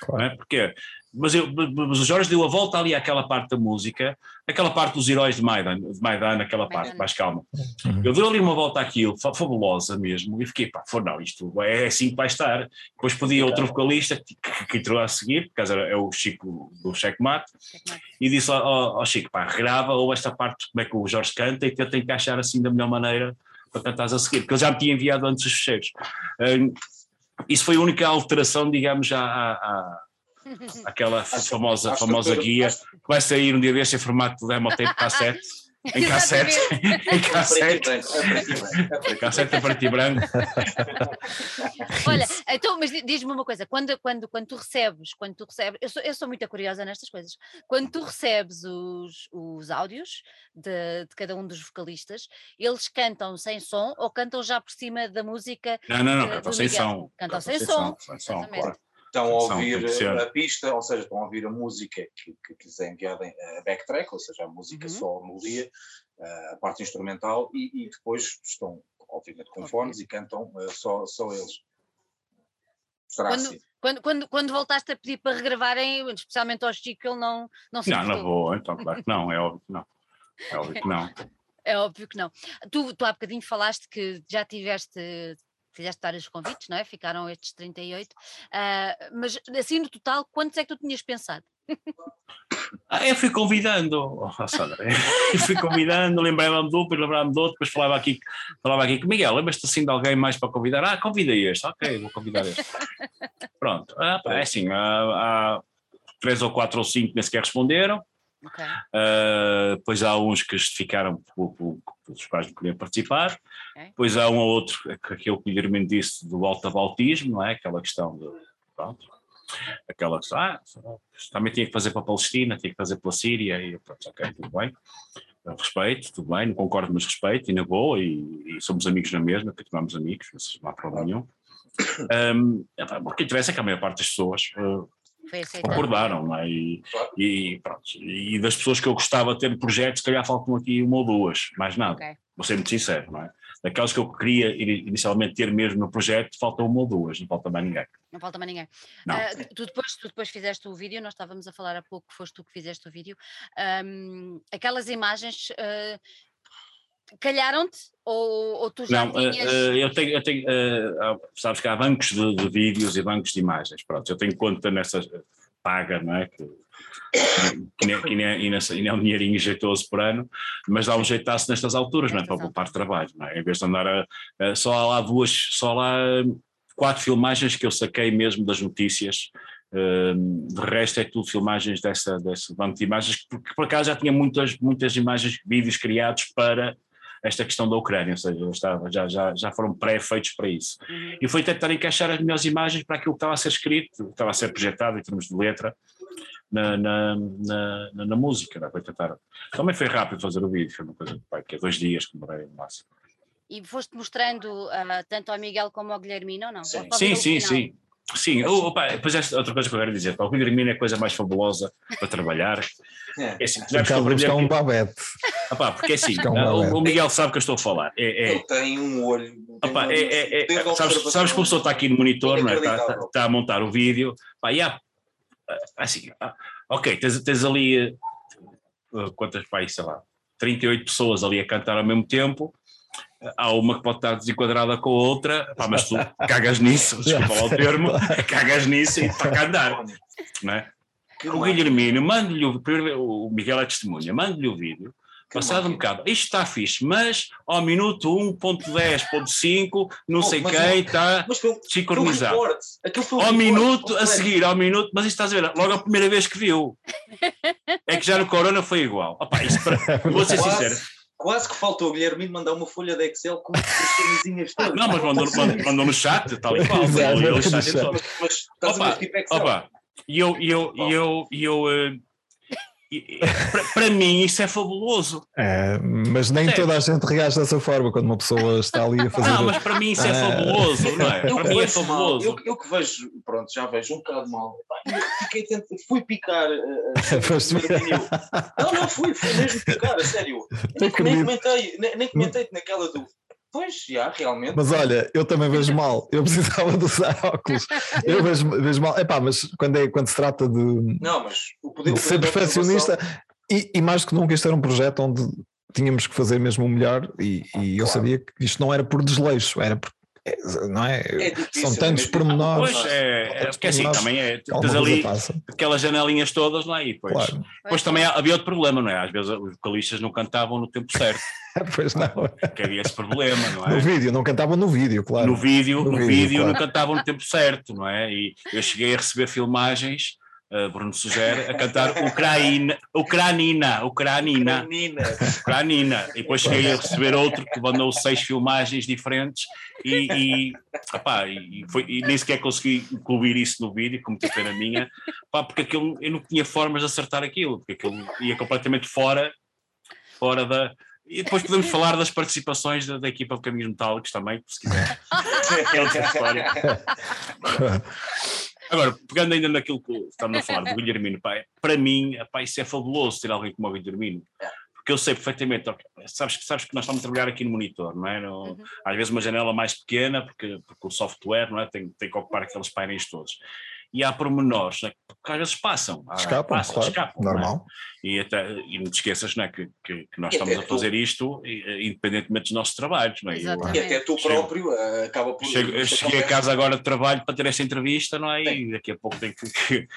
Claro. Não é? Porque mas, eu, mas o Jorge deu a volta ali àquela parte da música, aquela parte dos heróis de Maidan, de Maidan aquela parte, mais calma. Uhum. Eu dei ali uma volta àquilo, fabulosa mesmo, e fiquei, pá, for, não, isto é assim que vai estar. Depois pedi a outro vocalista que, que, que entrou a seguir, por é o Chico do Checkmate, e disse ao, ao, Chico, pá, grava ou esta parte, como é que o Jorge canta, e tenta encaixar assim da melhor maneira para cantares a seguir, porque ele já me tinha enviado antes os fecheiros. Um, isso foi a única alteração, digamos, à, à aquela famosa, famosa guia, que vai sair um dia deste em formato de demo tape cassete. Em cassete, em cassete, em cassete a e branco. Olha, então, mas diz-me uma coisa: quando, quando, quando tu recebes, quando tu recebes, eu sou, eu sou muito curiosa nestas coisas, quando tu recebes os, os áudios de, de cada um dos vocalistas, eles cantam sem som ou cantam já por cima da música? Não, não, não, cantam sem som. Cantam sem som. Sem som, claro estão a ouvir a pista, ou seja, estão a ouvir a música que, que lhes é enviada a backtrack, ou seja, a música uhum. só a melodia, a parte instrumental, e, e, depois estão, obviamente, com fones e cantam uh, só, só eles. Será quando, assim. Quando, quando, quando voltaste a pedir para regravarem, especialmente ao Chico, ele não, não se Não, não vou, então claro que não, é óbvio que não. É óbvio que não. É óbvio que não. Tu, tu há bocadinho falaste que já tiveste fizeste vários convites, não é? Ficaram estes 38. Uh, ah, mas assim no total, quantos é que tu tinhas pensado? Ah, eu fui convidando, oh, eu fui convidando, lembrei-me do depois lembrei-me do outro, depois falava aqui, falava aqui com Miguel, lembras-te assim de alguém mais para convidar? Ah, convidei este, ok, vou convidar este. Pronto, ah, é assim, há, há três ou quatro ou cinco nem sequer responderam, Okay. Uh, depois há uns que justificaram pelos quais não queriam participar. Okay. Depois há um ou outro, aquele que o Guilherme disse do altabaltismo, não é? Aquela questão de. Pronto. aquela ah, também tinha que fazer para a Palestina, tinha que fazer pela Síria, e pronto, ok, tudo bem. Respeito, tudo bem, não concordo, mas respeito, e na boa, e, e somos amigos na mesma, continuamos amigos, não há problema nenhum. Um, porque interessa é que a maior parte das pessoas uh, concordaram, não é? E, e, pronto, e das pessoas que eu gostava de ter projetos, se calhar faltam aqui uma ou duas, mais nada. Okay. Vou ser muito sincero, não é? Daquelas que eu queria inicialmente ter mesmo no projeto, faltam uma ou duas, não falta mais ninguém. Não falta mais ninguém. Uh, tu, depois, tu depois fizeste o vídeo, nós estávamos a falar há pouco, foste tu que fizeste o vídeo. Um, aquelas imagens uh, calharam-te ou, ou, tu já não, eh, tinhas... Uh, eu tenho, eu tenho uh, sabes que há bancos de, de, vídeos e bancos de imagens, pronto, eu tenho conta nessa paga, não é? Que, que, nem, que, nem, e nem é um dinheirinho jeitoso por ano, mas dá um jeitaço nestas alturas, não é? Para poupar trabalho, não é? Em vez de andar a, a, só há lá duas, só lá quatro filmagens que eu saquei mesmo das notícias, Uh, de resto é tudo filmagens dessa, desse banco de imagens, porque por acaso já tinha muitas, muitas imagens, vídeos criados para esta questão da Ucrânia, ou seja, estava, já, já, já foram pré-feitos para isso. Uhum. E foi tentar encaixar as melhores imagens para aquilo que estava a ser escrito, estava a ser projetado em termos de letra na, na, na, na, na música. Né? Foi tentar. Também foi rápido fazer o vídeo, foi uma coisa pai, que é dois dias que demorei no máximo. E foste mostrando uh, tanto ao Miguel como ao Guilhermino, não? Sim, sim, sim, sim. Sim, opa, depois esta outra coisa que eu quero dizer, o Guilhermino é a coisa mais fabulosa para trabalhar. É, é assim, já buscar, buscar um babete. Opa, porque é assim, um o, Miguel sabe que eu estou a falar. É, é, tem um olho. Opa, é, é, é, sabes, sabes que a pessoa está aqui no monitor, não é? está, está, está, a montar o vídeo. Pá, yeah, assim, ah, ok, tens, tens ali uh, quantas, pá, sei lá, 38 pessoas ali a cantar ao mesmo tempo há uma que pode estar desenquadrada com a outra, pá, mas tu cagas nisso, desculpa lá o termo, cagas nisso e está a andar. Não é? O Guilhermino, manda-lhe o, o Miguel é testemunha, manda-lhe o vídeo, passado um bocado, isto está fixe, mas ao minuto 1.10.5, não oh, sei quem está sincronizado. Ao minuto, a seguir, ao minuto, mas isto estás a ver, logo a primeira vez que viu. É que já no Corona foi igual. Opa, isto para, vou ser sincero Quase que faltou o Guilherme mandar uma folha de Excel com as camisinhas todas. Não, mas mandou, mandou, mandou no chat, tal e qual. Mas, estás opa, a ver tipo Excel. Opa, e eu, eu, eu, eu, uh, para mim isso é fabuloso. É, mas nem toda a gente reage dessa forma quando uma pessoa está ali a fazer. Não, mas para mim isso é, é fabuloso, não é? Eu para mim é fabuloso. Eu, eu, que vejo, pronto, já vejo um bocado mal. Fiquei tento, fui picar. Uh, não, não, fui, fui mesmo picar, a sério. Nem, nem comentei, nem, nem comentei naquela do Pois, já, realmente. Mas olha, eu também vejo mal. Eu precisava de usar óculos. Eu vejo, vejo mal. Epá, mas quando, é, quando se trata de, não, mas o poder, de ser perfeccionista, e, e, mais do que nunca, isto era um projeto onde tínhamos que fazer mesmo o melhor, e, e eu sabia que isto não era por desleixo, era por não é? é difícil, São tantos é pormenores. Pois é, é porque assim também é. Tens ali aquelas janelinhas todas, não é? E depois, claro. depois também havia outro problema, não é? Às vezes os vocalistas não cantavam no tempo certo. pois não. Que havia esse problema, não é? No vídeo, não cantavam no vídeo, claro. No vídeo, no, no vídeo, vídeo claro. não cantavam no tempo certo, não é? E eu cheguei a receber filmagens uh, Bruno sugere, a cantar Ucraína, Ucranina, Ucranina, Ucranina. E depois cheguei a receber outro que mandou seis filmagens diferentes e, e, opá, e, foi, e nem sequer consegui incluir isso no vídeo, como tipo era minha, opá, porque aquilo, eu não tinha formas de acertar aquilo, porque aquilo ia completamente fora, fora da, e depois podemos falar das participações da, da equipa de Caminhos Metálicos também, se quiser. é outra história. Agora, pegando ainda naquilo que estamos a falar do Guilhermino, pai, para mim, pá, isso é fabuloso ter alguém como o Guilhermino. Porque eu sei perfeitamente, sabes, sabes que nós estamos a trabalhar aqui no monitor, não é? No, uhum. Às vezes uma janela mais pequena, porque, porque o software não é? tem, tem que ocupar aqueles painéis todos e há pormenores né, que às vezes passam. Escapam, passam, claro, escapam, é? normal. É? E, até, e não te esqueças né, que, que, que nós estamos a fazer tu... isto independentemente dos nossos trabalhos. Não é? Eu, e até tu próprio uh, acaba por... Chego, eu cheguei a casa agora de trabalho para ter esta entrevista não é? e daqui a pouco tenho que...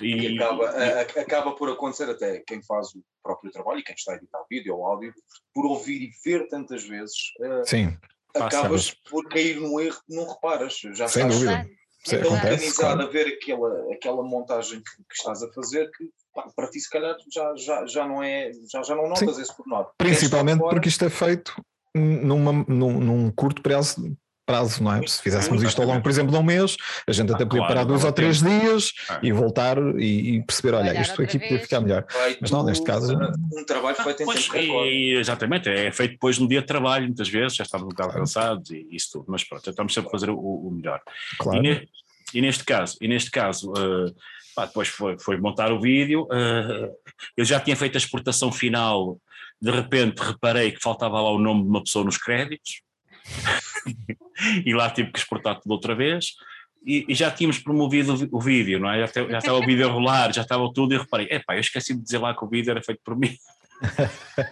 E, e acaba, a, acaba por acontecer até quem faz o próprio trabalho e quem está a editar vídeo ou áudio, por ouvir e ver tantas vezes, Sim, acabas por cair no erro que não reparas. Já Sem sabes, dúvida é tão organizado a ver aquela, aquela montagem que, que estás a fazer que pá, para ti se calhar já, já, já não é, já, já não notas Sim. esse pormenor. Principalmente porque isto é feito numa, num, num curto prazo prazo, não é? Se fizéssemos isto ao longo, por exemplo, de um mês, a gente até ah, podia parar dois ou três dias ah. e voltar e, e perceber, olha, isto aqui podia ficar melhor. Mas não, neste caso. Um trabalho feito em pois, tempo e, Exatamente, é feito depois no dia de trabalho, muitas vezes, já estamos um bocado cansados e isso tudo, mas pronto, estamos sempre a fazer o, o melhor. Claro. E, ne, e, neste caso, e neste caso. Uh, pá, depois foi, foi montar o vídeo, uh, eu já tinha feito a exportação final, de repente reparei que faltava lá o nome de uma pessoa nos créditos, e lá tive que exportar tudo outra vez. E, e já tínhamos promovido o, vídeo, não é? Já, te, já, estava o vídeo a rolar, já estava tudo, e reparei, epá, eu esqueci de dizer lá que o vídeo era feito por mim.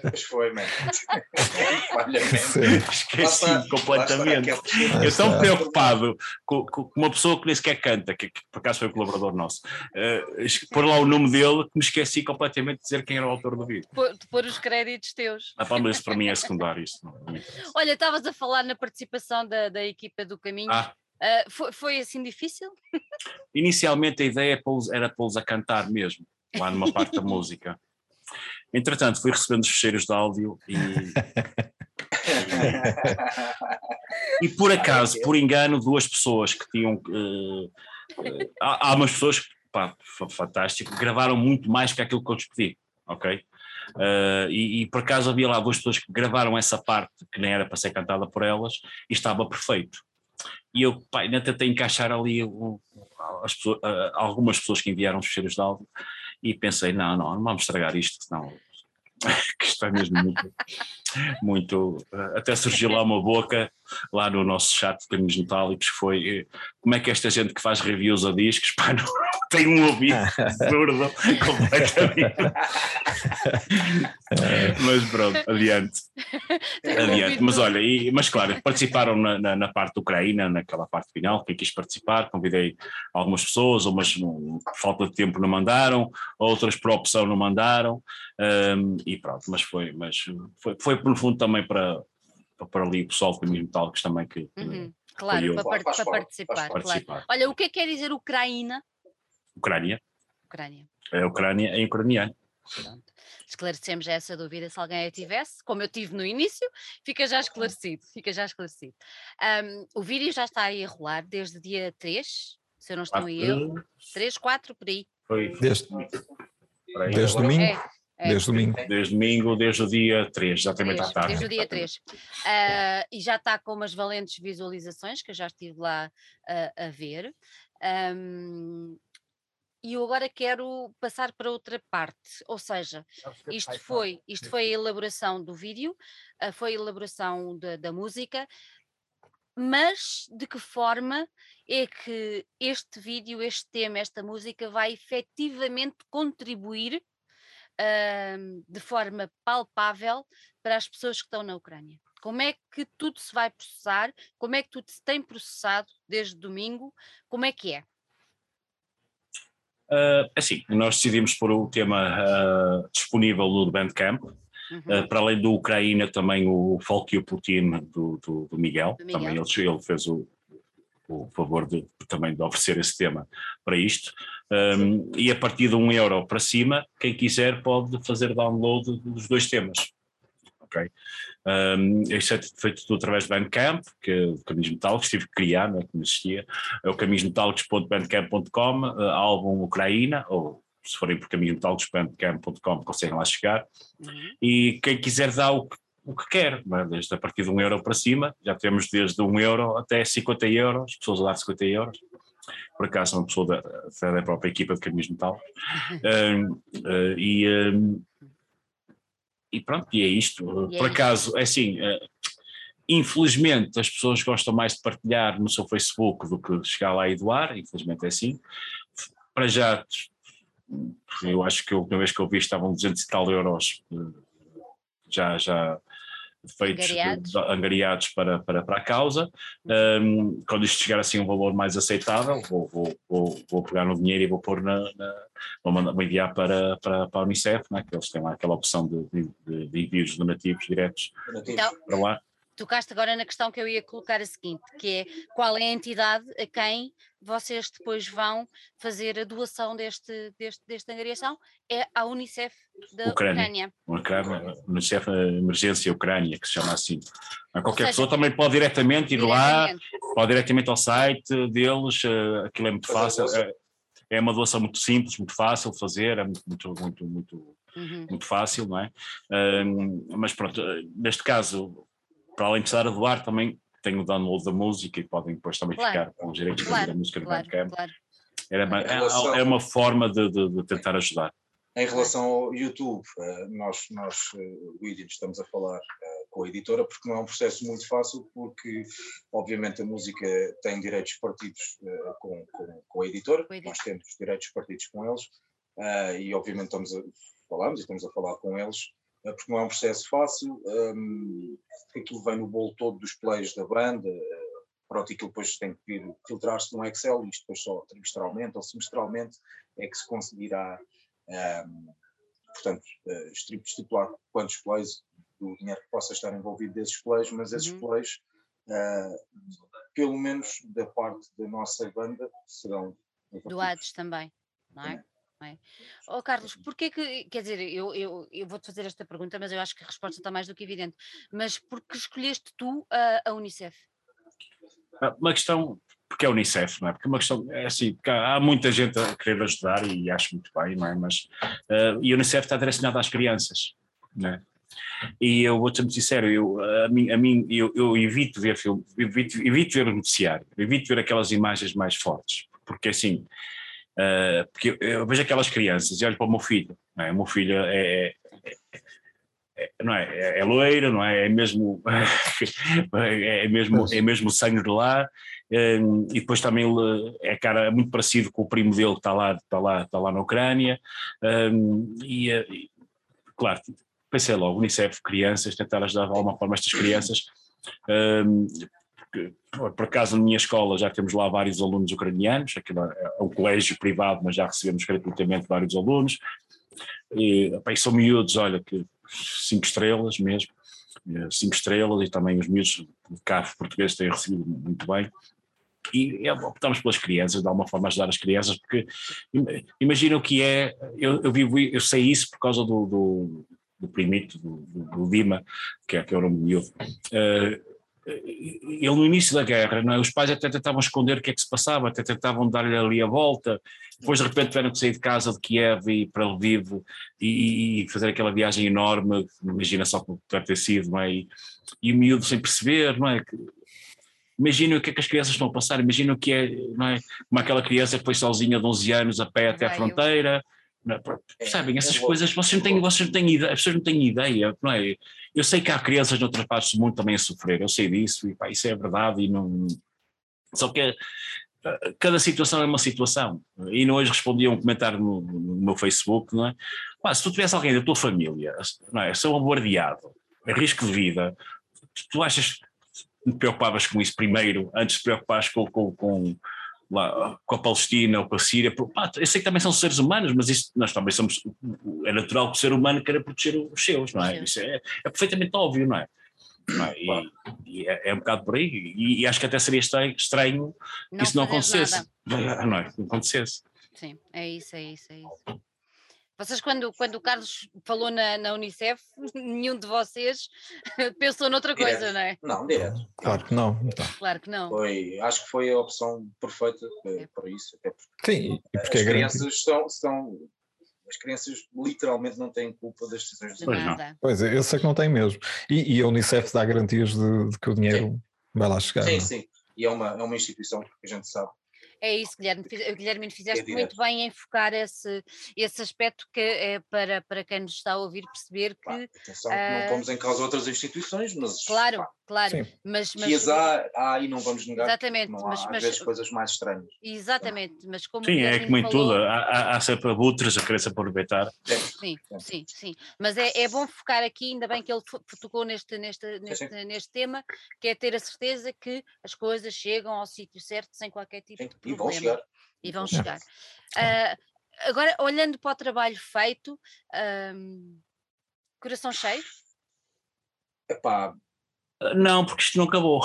Pois foi, mano. Esqueci completamente. Eu tão preocupado com, com, uma pessoa que nem sequer canta, que, que por acaso foi um colaborador nosso, uh, pôr lá o nome dele, que me esqueci completamente de dizer quem era o autor do vídeo. Pôr, pôr os créditos teus. Ah, pá, mas isso para mim é secundário. Isso não, não Olha, estavas a falar na participação da, da equipa do Caminho. Ah. Uh, foi, foi assim difícil? Inicialmente a ideia era pô-los a cantar mesmo, lá numa parte da música. Entretanto, fui recebendo os fecheiros de áudio e. e, por acaso, por engano, duas pessoas que tinham. Uh, uh, há, há umas pessoas que, pá, fantástico, gravaram muito mais que aquilo que eu lhes pedi, ok? Uh, e, e, por acaso havia lá duas pessoas que gravaram essa parte que nem era para ser cantada por elas e estava perfeito. E eu pá, ainda tentei encaixar ali pessoas, algumas pessoas que enviaram os fecheiros de áudio e pensei, não, não, não vamos estragar isto, senão que isto é mesmo muito, muito. Eh, até surgiu lá uma boca, lá no nosso chat de caminhos metálicos, foi eh, como é que esta gente que faz reviews a discos, pá, não, tem um ouvido surdo completamente. mas pronto, adiante. adiante. Mas olha, e, mas claro, participaram na, na, na, parte da Ucrânia, naquela parte final, quem quis participar, convidei algumas pessoas, umas por falta de tempo não mandaram, outras por opção não mandaram, um, e pronto, mas foi, mas foi, foi no fundo também para, para ali o pessoal do Caminhos Metálicos também que. Uhum. Claro, para, para, participar, claro. Olha, o que é que quer dizer Ucrânia? Ucrânia. Ucrânia. É Ucrânia em ucraniano. Pronto. Esclarecemos já essa dúvida se alguém a tivesse, como eu tive no início, fica já esclarecido, fica já esclarecido. Um, o vídeo já está aí a rolar desde dia 3, se eu não estou em erro. 3, 4, por aí. Foi. Desde, desde domingo. É. É. Desde domingo. Desde domingo, desde o dia 3, exatamente 3, à tarde. Desde o dia 3. Uh, ah, e já está com umas valentes visualizações, que eu já estive lá uh, a ver. Um, e eu agora quero passar para outra parte, ou seja, isto foi, isto foi a elaboração do vídeo, ah, foi a elaboração da, da música, mas de que forma é que este vídeo, este tema, esta música vai efetivamente contribuir uh, de forma palpável para as pessoas que estão na Ucrânia? Como é que tudo se vai processar? Como é que tudo se tem processado desde domingo? Como é que é? Uh, assim, nós decidimos pôr o tema uh, disponível no Bandcamp, uhum. uh, para além do Ucrânia, também o Folk e o Putin do, do, do, Miguel, do Miguel, também ele, ele fez o, o favor de, também de oferecer esse tema para isto. Um, e a partir de um euro para cima, quem quiser pode fazer download dos dois temas. Ok? Um, isto é feito tudo através do Bandcamp, que é o Caminhos Metálicos, tive que criar, não é, que existia. É o caminhosmetálicos.bandcamp.com, uh, álbum Ucraína, ou se forem por caminhosmetálicos.bandcamp.com conseguem lá chegar. Uhum. E quem quiser dar o que o que quer, é? desde a partir de um euro para cima, já temos desde um euro até 50 euros, pessoas a dar 50 euros. Por acaso, uma pessoa da, da própria equipa de caminhos metal. um, uh, e, um, e pronto, e é isto. E é Por acaso, é assim, uh, infelizmente as pessoas gostam mais de partilhar no seu Facebook do que chegar lá e doar, infelizmente é assim. Para já, eu acho que a última vez que eu vi estavam 200 e tal euros, já, já feitos angariados, angariados para, para, para a causa. Um, quando isto chegar assim a um valor mais aceitável, vou, vou, vou, vou pegar no dinheiro e vou pôr na, na vou, mandar, vou enviar para, para, para a Unicef, né, que eles têm lá aquela opção de, de, de envios donativos diretos então, para lá. Tocaste agora na questão que eu ia colocar a seguinte, que é qual é a entidade a quem vocês depois vão fazer a doação deste, deste, desta angariação? É a Unicef da Ucrânia. Ucrânia. Unicef Emergência Ucrânia, que se chama assim. Qualquer seja, pessoa também pode diretamente ir diretamente. lá, pode diretamente ao site deles, eh, aquilo é muito fácil. É, é uma doação muito simples, muito fácil de fazer, é muito, muito, muito, muito, uhum. muito fácil, não é? Um, mas pronto, neste caso, para além de estar a doar, também tenho o download da música e podem depois também claro. ficar com os direitos claro, da música do claro, Bandcamp. Claro. Era uma, é, é, uma forma de, de, de, tentar ajudar. Em relação ao YouTube, eh, nós, nós eh, o IDIN, estamos a falar eh, com a editora, porque não é um processo muito fácil, porque obviamente a música tem direitos partidos com, com, com a editora, nós temos direitos partidos com eles, e obviamente estamos a, falamos e estamos a falar com eles, porque não é um processo fácil, um, aquilo vem no bolo todo dos plays da banda, pronto, aquilo depois tem que filtrar-se num Excel, isto depois só trimestralmente ou semestralmente é que se conseguirá um, portanto, uh, estipular quantos plays, do dinheiro que possa estar envolvido desses plays, mas esses uhum. plays, uh, pelo menos da parte da nossa banda, serão doados também, não é? É? Oh, Carlos, porquê que, quer dizer, eu, eu, eu vou-te fazer esta pergunta, mas eu acho que a resposta está mais do que evidente, mas por que escolheste tu a, a Unicef? Ah, uma questão, porque é a Unicef, não é? Porque é uma questão, é assim, há muita gente a querer ajudar e acho muito bem, não é? Mas uh, e a Unicef está direcionada às crianças, não é? E eu vou-te ser muito sincero, eu, a mim, a mim eu, eu evito ver filme, evito, evito ver noticiário, evito ver aquelas imagens mais fortes, porque assim, uh, porque eu, vejo aquelas crianças e olho para o meu filho, não é? o meu filho é, é, é não é, é, é loira, não é, é mesmo, é mesmo, é mesmo sangue de lá, um, e depois também ele é cara muito parecido com o primo dele que está lá, está lá, está lá na Ucrânia, um, e, e, claro, pensei logo, Unicef, crianças, tentar ajudar de alguma forma estas crianças, um, por acaso na minha escola já temos lá vários alunos ucranianos, aquilo é um colégio privado, mas já recebemos gratuitamente vários alunos, e, são miúdos, olha, que cinco estrelas mesmo, eh, cinco estrelas, e também os miúdos de carro português têm recebido muito bem, e optamos pelas crianças, de alguma forma ajudar as crianças, porque imagina o que é, eu, eu, vivo, eu sei isso por causa do, do, do primito, do, do, do Dima, que é, que é o nome miúdo, uh, ele no início da guerra, é? os pais até tentavam esconder o que é que se passava, até tentavam dar-lhe ali a volta, depois de repente tiveram que sair de casa de Kiev e para Lviv e, e fazer aquela viagem enorme, imagina só como deve ter sido, não é? e, e o miúdo sem perceber, não é? Imagina o que é que as crianças estão a passar, imagina o que é, não é? Como aquela criança que foi sozinha de 11 anos a pé até à fronteira, não? Percebem? Essas coisas vocês não têm, vocês não têm ideia, as pessoas não têm ideia, não é? Eu sei que há crianças noutras partes do mundo também a sofrer, eu sei disso, e pá, isso é verdade, e não. Só que eh, cada situação é uma situação. E não hoje respondi a um comentário no, no meu Facebook, não é? Pá, se tu tivesse alguém da tua família, não é? Sou bombardeado, risco de vida, tu achas que te preocupavas com isso primeiro, antes de te preocupares com, com, com lá, com a Palestina ou com a Síria. Pá, eu sei que também são seres humanos, mas isso, nós também somos. É natural que o ser humano queira proteger os seus, não é? Isso é, é perfeitamente óbvio, não é? Não é? E, e é, é, um bocado por aí. E, e, acho que até seria estranho, estranho não isso não acontecesse. Nada. Não é? Não acontecesse. Sim, é isso, é isso, é isso. Vocês, quando, quando o Carlos falou na, na Unicef, nenhum de vocês pensou noutra direto. coisa, não é? Não, direto. Claro que não. Então. Claro que não. Foi, acho que foi a opção perfeita é. para isso. Até porque Sim, e porque as é crianças são, são. As crianças literalmente não têm culpa das decisões de nada. Pois é, eu sei que não tem mesmo. E, e a Unicef dá garantias de, de que o dinheiro sim. vai lá chegar. Sim, não? sim. E é uma, é uma instituição que a gente sabe é isso, Guilherme. Guilherme, fizeste é muito bem em focar esse, esse aspecto que é para, para quem nos está a ouvir perceber que. atenção, uh, não pomos em causa outras instituições, mas. Claro, pá, claro. Mas, mas, que as há, há e não vamos negar. Exatamente. Não há, mas, às vezes coisas mais estranhas. Exatamente, mas como. Sim, é como em tudo, há, há, sempre abutres a querer se aproveitar. Sim, sim, sim. Mas é, é bom focar aqui, ainda bem que ele tocou neste, neste, neste, neste tema, que é ter a certeza que as coisas chegam ao sítio certo sem qualquer tipo sim, de problema. E vão chegar e vão chegar. Uh, agora, olhando para o trabalho feito, um, coração cheio? Epá, Não, porque isto não acabou.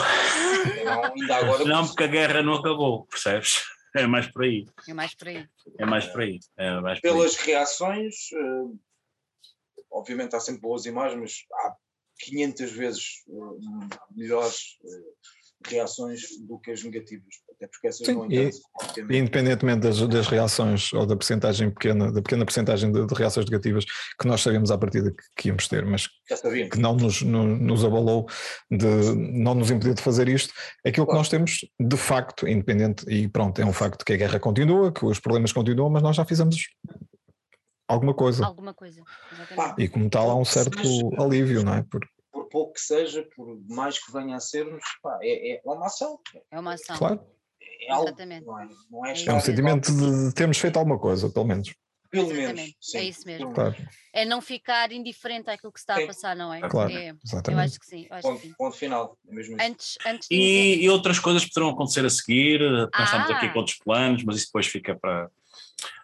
Não, ainda agora. Não, porque a guerra não acabou, percebes? É mais por aí. É mais por aí. É mais por aí. É mais por aí. Pelas reações, eh, obviamente há sempre boas imagens, mas há 500 vezes melhores reações do que as negativas. Até porque essas Sim, não e- obviamente. Independentemente das, das reações ou da percentagem pequena, da pequena percentagem de, de reações negativas que nós sabemos à partida que, que íamos ter, mas sabíamos. que não nos, no- nos abalou, de, não nos impediu de fazer isto, aquilo que Claro. nós temos de facto, independente, e pronto, é um facto que a guerra continua, que os problemas continuam, mas nós já fizemos alguma coisa. Alguma coisa. Exatamente. E como tal há um certo alívio, não é? Por, Por pouco que seja, por mais que venha a sermos, pá, é, é uma ação. É uma ação. claro, É algo, Exatamente. não é? Não é, É é um sentimento de, de termos feito alguma coisa, pelo menos. Pelo menos. é sim, isso mesmo. Claro, É não ficar indiferente àquilo que se está a passar, não é? Claro. É, eu exatamente. acho que sim. Eu acho que Ponto, sim. ponto final. É mesmo isso. Antes, antes de E, e outras coisas poderão acontecer a seguir. Nós estamos aqui Ah. com outros planos, mas isso depois fica para,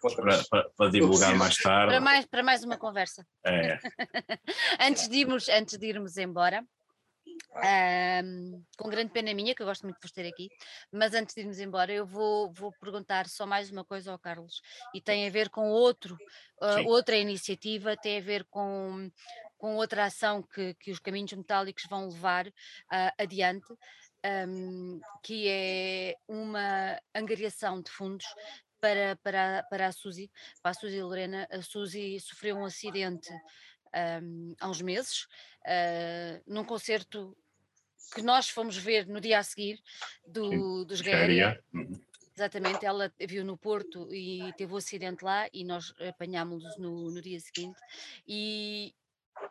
para, para, para divulgar mais tarde. para mais, para mais uma conversa. É. antes, de irmos, antes de irmos embora, ahm, com grande pena minha, que eu gosto muito de vos ter aqui, mas antes de irmos embora, eu vou, vou perguntar só mais uma coisa ao Carlos, e tem a ver com outro, Sim. outra iniciativa, tem a ver com, com outra ação que, que os caminhos metálicos vão levar ah, adiante. ahm, que é uma angariação de fundos para, para, para a Suzy, para a Suzy Lorena. A Suzy sofreu um acidente ahm, há uns meses, ah, num concerto que nós fomos ver no dia a seguir do, dos Gaéria. Gaéria. Exatamente, ela viu no Porto e teve o acidente lá e nós apanhámos-los no, no dia seguinte. E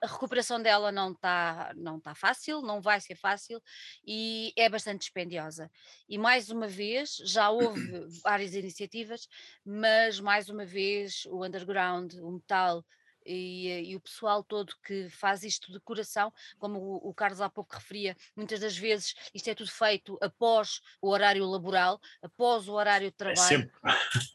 a recuperação dela não está não tá fácil, não vai ser fácil e é bastante dispendiosa. E mais uma vez, já houve várias iniciativas, mas mais uma vez o underground, o metal e, eh, e o pessoal todo que faz isto de coração, como o, o Carlos há pouco referia, muitas das vezes isto é tudo feito após o horário laboral, após o horário de É trabalho. sempre.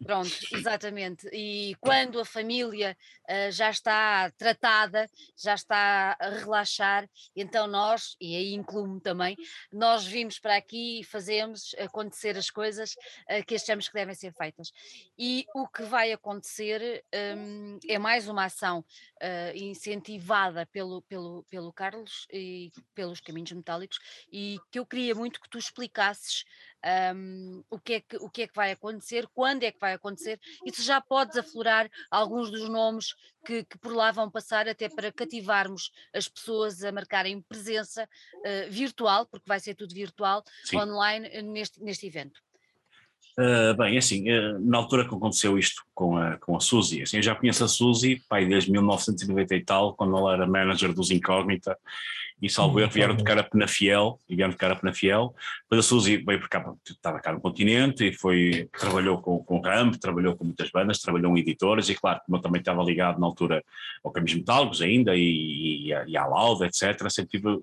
Pronto, exatamente. E quando a família ah, já está tratada, já está a relaxar, então nós, e aí incluo-me também, nós vimos para aqui e fazemos acontecer as coisas ah, que achamos que devem ser feitas. E o que vai acontecer hum, é mais uma ação ah, incentivada pelo, pelo, pelo Carlos e pelos caminhos metálicos, e que eu queria muito que tu explicasses um, o, que é que, o que é que vai acontecer, quando é que vai acontecer, e se já podes aflorar alguns dos nomes que, que por lá vão passar, até para cativarmos as pessoas a marcarem presença eh, virtual, porque vai ser tudo virtual, Sim. online, neste, neste evento. Uh, bem, assim, uh, na altura que aconteceu isto com a, com a Suzy, assim, eu já conheço a Suzy, pai, desde 1990 e tal, quando ela era manager dos Incógnita, e salvo Hum, erro, vieram tocar a Penafiel, e vieram tocar a Penafiel, depois a Suzy veio para cá, estava cá no continente, e foi, trabalhou com, com o Ramp, trabalhou com muitas bandas, trabalhou em editoras, e claro, como eu também estava ligado na altura ao Caminhos Metálicos ainda, e, e, e à Lauda, etc., sempre tive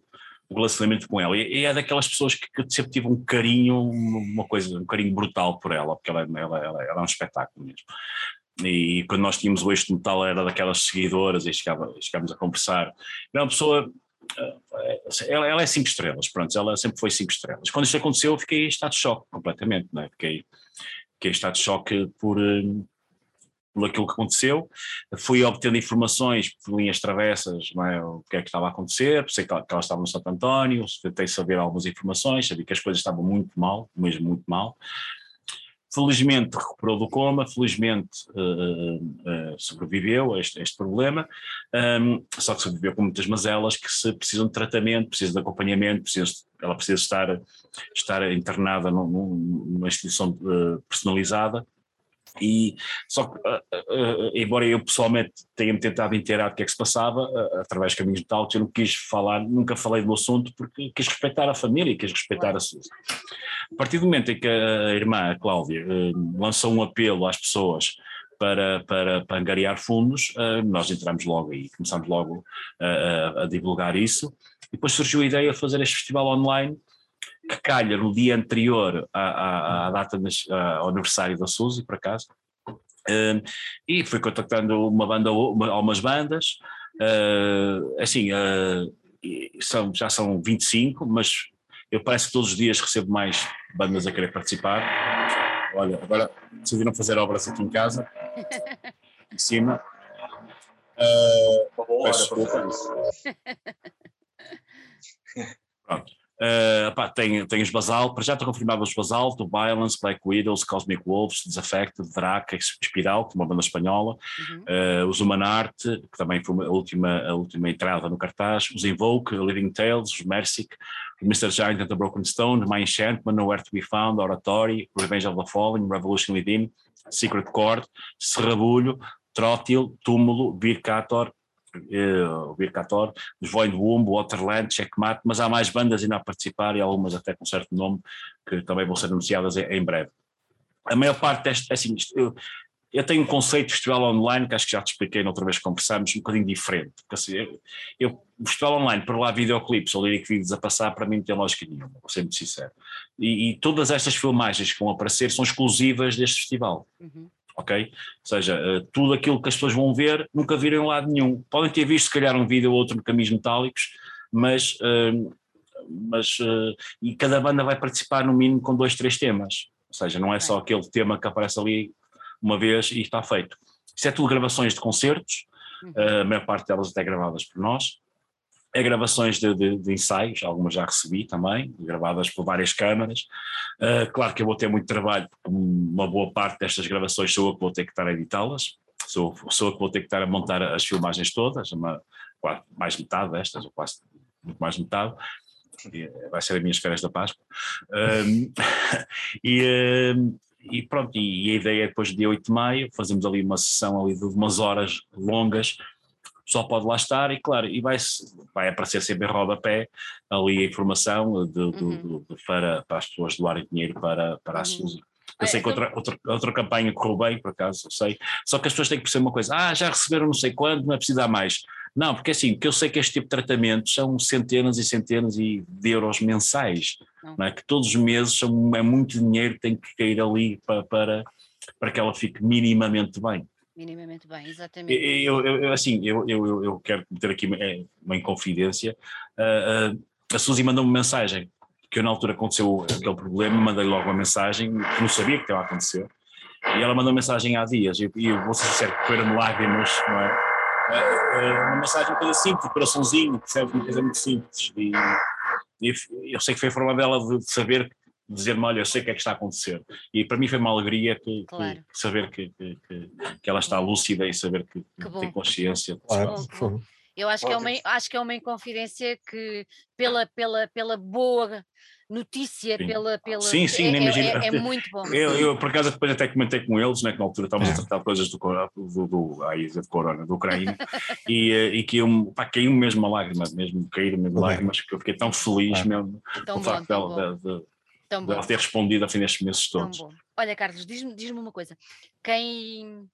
um relacionamento com ela. E, é daquelas pessoas que, que sempre tive um carinho, uma coisa, um carinho brutal por ela, porque ela, ela, ela, ela é um espetáculo mesmo. E quando nós tínhamos o eixo metal, era daquelas seguidoras e chegávamos a conversar. Era uma pessoa. eh, Ela, ela é cinco estrelas, pronto, ela sempre foi cinco estrelas. Quando isto aconteceu, eu fiquei em estado de choque completamente, não é? Fiquei, fiquei em estado de choque por, eh, por aquilo que aconteceu. Fui obtendo informações por linhas travessas, é? O que é que estava a acontecer, sei que ela que ela estava no Santo António, tentei saber algumas informações, sabia que as coisas estavam muito mal, mesmo muito mal. Felizmente recuperou do coma, felizmente eh, eh, sobreviveu a este, este problema, um, só que sobreviveu com muitas mazelas que se precisam de tratamento, precisam de acompanhamento, precisam, ela precisa estar, estar internada num- num- numa instituição eh, personalizada. E só que, ah, ah, embora eu pessoalmente tenha-me tentado inteirar do que é que se passava, ah, através de caminhos metálicos, eu não quis falar, nunca falei do assunto porque quis respeitar a família e quis respeitar a Suzy. A partir do momento em que a irmã, a Cláudia, lançou um apelo às pessoas para, para, para angariar fundos, nós entramos logo aí, começamos logo a- a divulgar isso. E depois surgiu a ideia de fazer este festival online, que calha no dia anterior à, à, à data à- ao aniversário da Suzy, por acaso. Eh, e fui contactando uma banda, uma, algumas bandas, eh, assim, eh, são, já são 25, mas eu parece que todos os dias recebo mais bandas a querer participar. Olha, agora decidiram fazer obras aqui em casa, em cima. Uh, Uma boa hora para fazer isso. Pronto. Uh, pá, tem, tem os Basal, para já está confirmado os Basal, do Violence, Black Widows, Cosmic Wolves, Disaffected, Drac, Espiral, que é uma banda espanhola, uhum. uh, os Humanart, que também foi a última, a última entrada no cartaz, os Invoke, Living Tales, os Mercic, Mr. Giant and the Broken Stone, My Enchantment, Nowhere to be Found, Oratory, Revenge of the Fallen, Revolution Within, Secret Chord, Serrabulho, Trótil, Túmulo, Vircator, uh, o Bircator, os Void Womb, Waterland, Checkmate, mas há mais bandas ainda a participar e algumas até com certo nome que também vão ser anunciadas em, breve. A maior parte deste, é assim, eu, eu tenho um conceito de festival online que acho que já te expliquei na outra vez que conversámos, um bocadinho diferente. Porque assim, eu, eu, festival online, por lá videoclipes ou lyric vídeos a passar, para mim não tem lógica nenhuma, vou ser muito sincero. E, e, todas estas filmagens que vão aparecer são exclusivas deste festival. Uhum ok? Ou seja, uh, tudo aquilo que as pessoas vão ver nunca viram em lado nenhum. Podem ter visto, se calhar, um vídeo ou outro de caminhos metálicos, mas, uh, mas uh, e cada banda vai participar no mínimo com dois, três temas. Ou seja, não é só aquele tema que aparece ali uma vez e está feito. Isso é tudo gravações de concertos, uhum. a maior parte delas até gravadas por nós é gravações de, de, de, ensaios, algumas já recebi também, gravadas por várias câmaras. Uh, claro que eu vou ter muito trabalho, porque uma boa parte destas gravações sou eu que vou ter que estar a editá-las, sou, sou eu que vou ter que estar a montar as filmagens todas, uma, quase mais metade destas, ou quase muito mais metade. Vai ser as minhas férias da Páscoa. E, e pronto, e, a ideia é depois do dia 8 de maio, fazemos ali uma sessão ali de umas horas longas só pode lá estar e claro, e vai, vai aparecer sempre em rodapé ali a informação de, de, uhum. de, para, para as pessoas doarem dinheiro para, para a uhum. Suzy. Eu sei que outra, outra, outra campanha correu bem, por acaso, sei. Só que as pessoas têm que perceber uma coisa: ah, já receberam não sei quanto, não é preciso dar mais. Não, porque assim, porque eu sei que este tipo de tratamentos são centenas e centenas de euros mensais, não. não é? que todos os meses são, é muito dinheiro que tem que cair ali para, para, para que ela fique minimamente bem. Minimamente bem, exatamente. Eu, eu, assim, eu, eu, eu quero meter aqui é, uma inconfidência. Uh, uh, a Suzy mandou uma mensagem, que eu na altura aconteceu aquele problema, mandei logo uma mensagem, que não sabia que estava a acontecer, e ela mandou uma mensagem há dias, e eu, vou ser sincero, correram-me lágrimas, não é? Uh, uma mensagem uma coisa simples, coraçãozinho, percebe? Uma coisa muito simples. E, e eu sei que foi a forma dela de saber dizer-me, olha, eu sei o que é que está a acontecer. E para mim foi uma alegria que, claro. que saber que, que, que, ela está lúcida e saber que, tem consciência. Claro. Eu acho que, é uma, acho que é uma inconfidência que, pela, pela, pela boa notícia, sim. pela. pela sim, sim, é, imagino. É, é, muito bom. Eu, eu, por acaso, depois até comentei com eles, né, que na altura estávamos a é. tratar coisas do, do, do, aí, de corona, do Ucrânia, e, eh, e que eu, pá, caiu mesmo uma lágrima, mesmo caíram mesmo lágrimas, que eu fiquei tão feliz mesmo, tão o facto dela. Tão bom. ter respondido a fim destes meses todos. Olha, Carlos, diz-me diz uma coisa. Quem.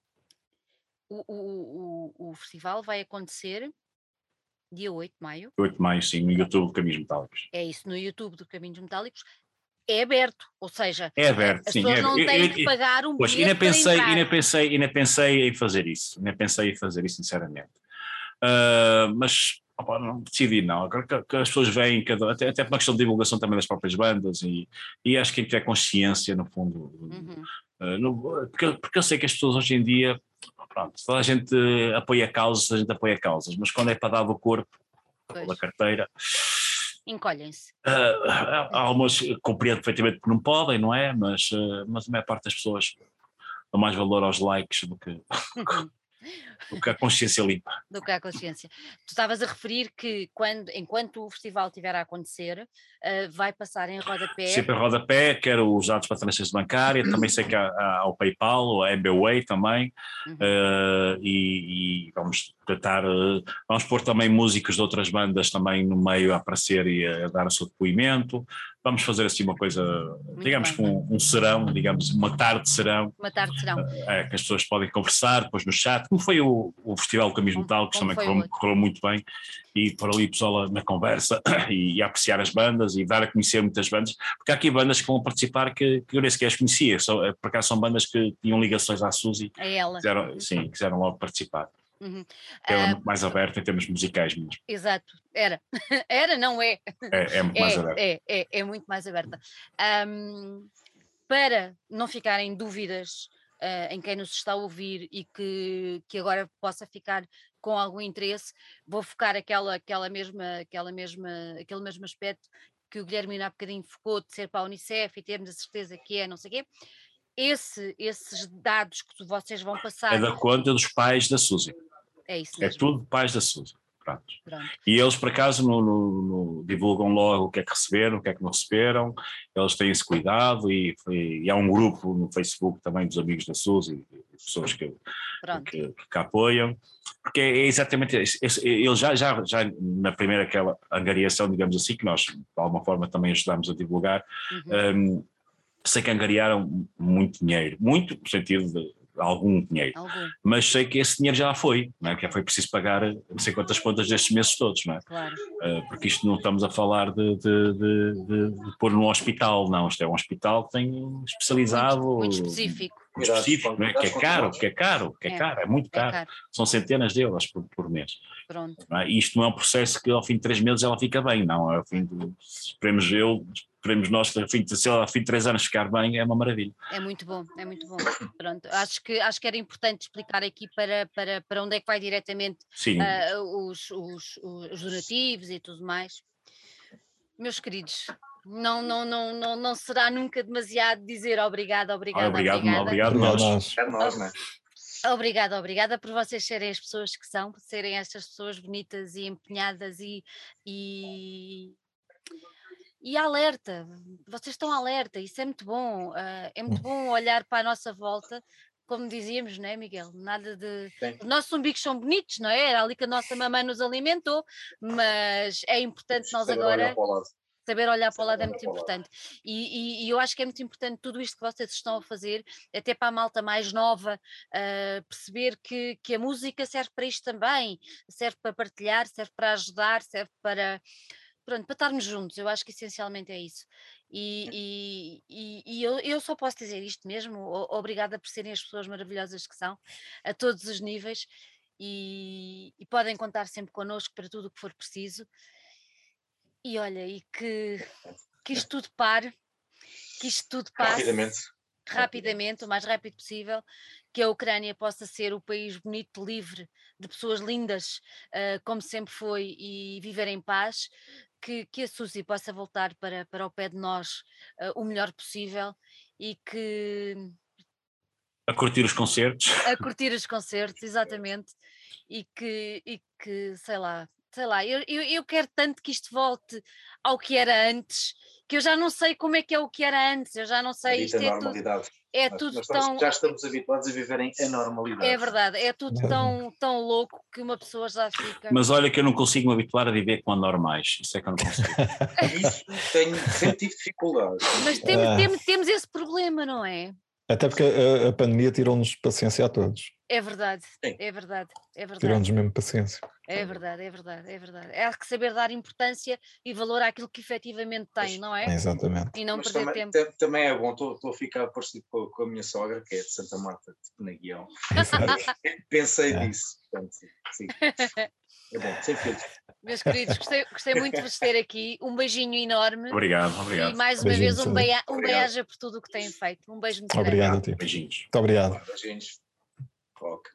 O, o, o, o, festival vai acontecer dia 8 de maio. 8 de maio, sim, no YouTube do Caminhos Metálicos. É isso, no YouTube do Caminhos Metálicos. É aberto, ou seja, é aberto, as sim, pessoas é, não têm que pagar um pois, ainda pensei, ainda pensei, ainda pensei em fazer isso, ainda pensei em fazer isso, sinceramente. Uh, mas Opa, não decidi não, que, que, as pessoas veem, cada, até, até por uma questão de divulgação também das próprias bandas e, e acho que quem tiver consciência no fundo, uhum. uh, no, porque, porque eu sei que as pessoas hoje em dia, pronto, toda a gente apoia causas, a gente apoia causas, mas quando é para dar do corpo, da carteira, encolhem-se. Uh, há algumas compreendo perfeitamente que não podem, não é? Mas, uh, mas a maior parte das pessoas dão mais valor aos likes do que, uhum. Do que a consciência limpa. Do que a consciência. Tu estavas a referir que quando, enquanto o festival estiver a acontecer, uh, vai passar em rodapé. Sempre em rodapé, quero os dados para transferência bancária, também sei que há, há o PayPal, a MBWay também, uhum. uh, e, e, vamos tentar, uh, vamos pôr também músicos de outras bandas também no meio a aparecer e a dar o seu depoimento, vamos fazer assim uma coisa, Muito digamos que um, um, serão, digamos, uma tarde de serão. Uma tarde de serão. É, que as pessoas podem conversar depois no chat, como foi o, o Festival Caminhos Metálicos, também correu, correu, muito bem, e por ali pessoal na conversa e, e, apreciar as bandas e dar a conhecer muitas bandas, porque há aqui bandas que vão participar que, que eu nem sequer as conhecia, só, é, por acaso são bandas que tinham ligações à Suzy. A ela. Quiseram, sim, quiseram logo participar. Uhum. Ela é muito mais aberta em termos musicais mesmo. Exato, era. Era, não é. É, é muito mais aberta. É, é, é muito mais aberta. Ahm, para não ficarem dúvidas ah, em quem nos está a ouvir e que, que agora possa ficar com algum interesse, vou focar aquela, aquela mesma, aquela mesma, aquele mesmo aspecto que o Guilherme há bocadinho focou de ser para a Unicef e termos a certeza que é, não sei o quê. Esse, esses dados que vocês vão passar, É da conta dos pais da Suzy. É isso É mesmo. tudo pais da Suzy. Pronto. Pronto. E eles, por acaso, no, no- no- divulgam logo o que é que receberam, o que é que não receberam, eles têm esse cuidado e, e há um grupo no Facebook também dos amigos da Suzy, de pessoas que, que, que apoiam, porque é exatamente esse, esse- eles já, já, já na primeira aquela angariação, digamos assim, que nós de alguma forma também ajudamos a divulgar, Uhum. hum, sei que angariaram muito dinheiro, muito no sentido de algum dinheiro, Algum, mas sei que esse dinheiro já lá foi, não é? que já foi preciso pagar não sei quantas contas destes meses todos, não é? claro. Uh, porque isto não estamos a falar de, de, de, de- de pôr num hospital, não, isto é um hospital que tem especializado, Muito, muito específico. muito específico, não é? que é caro, que é caro, que é É, caro, é muito É caro, caro. são centenas de euros por, por mês. Pronto. não é? E isto não é um processo que ao fim de três meses ela fica bem, não, é ao fim de, esperemos eu, esperemos nós, que ao fim de, se ela ao fim de três anos ficar bem, é uma maravilha. É muito bom, é muito bom. Pronto, acho que, acho que era importante explicar aqui para, para, para onde é que vai diretamente Sim, ah, os, os, os donativos e tudo mais. Meus queridos, não, não, não, não, não será nunca demasiado dizer obrigada, obrigada, obrigado, obrigada. obrigado, Obrigado nós. nós. É nós, não é? Obrigada, obrigada por vocês serem as pessoas que são, por serem estas pessoas bonitas e empenhadas e, e, e alerta. Vocês estão alerta, isso é muito bom. ah, é muito bom olhar para a nossa volta, como dizíamos, não é, Miguel? Nada de. Os nossos umbigos são bonitos, não é? Era ali que a nossa mamãe nos alimentou, mas é importante nós Saber agora olhar saber olhar para o lado é muito importante. E, e- e eu acho que é muito importante tudo isto que vocês estão a fazer, até para a malta mais nova, ah, perceber que, que a música serve para isto também, serve para partilhar, serve para ajudar, serve para. Pronto, para estarmos juntos, eu acho que essencialmente é isso. E, e- e- eu, eu só posso dizer isto mesmo, obrigada por serem as pessoas maravilhosas que são, a todos os níveis, e, e podem contar sempre connosco para tudo o que for preciso. E olha, e que, que isto tudo pare, que isto tudo passe Rapidamente. rapidamente, o mais rápido possível, que a Ucrânia possa ser o país bonito, livre, de pessoas lindas, ah, como sempre foi, e viver em paz, que, que a Suzy possa voltar para, para o pé de nós ah, o melhor possível e que A curtir os concertos. a curtir os concertos, exatamente, e que, e que sei lá, sei lá, eu, eu, eu quero tanto que isto volte ao que era antes, que eu já não sei como é que é o que era antes, eu já não A sei, isto é tudo, normalidade. é Nós- tudo nós estamos- tão... já estamos habituados a viver em anormalidade. É verdade, é tudo tão, tão louco que uma pessoa já fica. Mas olha que eu não consigo me habituar a viver com anormais. Isso é que eu não consigo. Isso tenho, sempre tive dificuldade. Mas temos, Ah. temos, temos esse problema, não é? Até porque a, a pandemia tirou-nos paciência a todos. É verdade, Sim. é verdade, é verdade, Tirou-nos mesmo paciência. É verdade, é verdade, é verdade. É que saber dar importância e valor àquilo que efetivamente tem, Pois. não é? Exatamente. E não Mas perder também, tempo. tam- também é bom, estou a ficar parecido com, com a minha sogra, que é de Santa Marta, de Penaguião. Pensei É. nisso. Portanto, sim. É bom, sem filtros. Meus queridos, gostei, gostei muito de vos ter aqui. Um beijinho enorme. Obrigado, E obrigado. mais uma Beijinho, vez um, beia, um Obrigado. beijo por tudo o que têm feito. Um beijo muito grande. Obrigado a ti. Beijinhos. Muito obrigado. Beijinhos. Ok.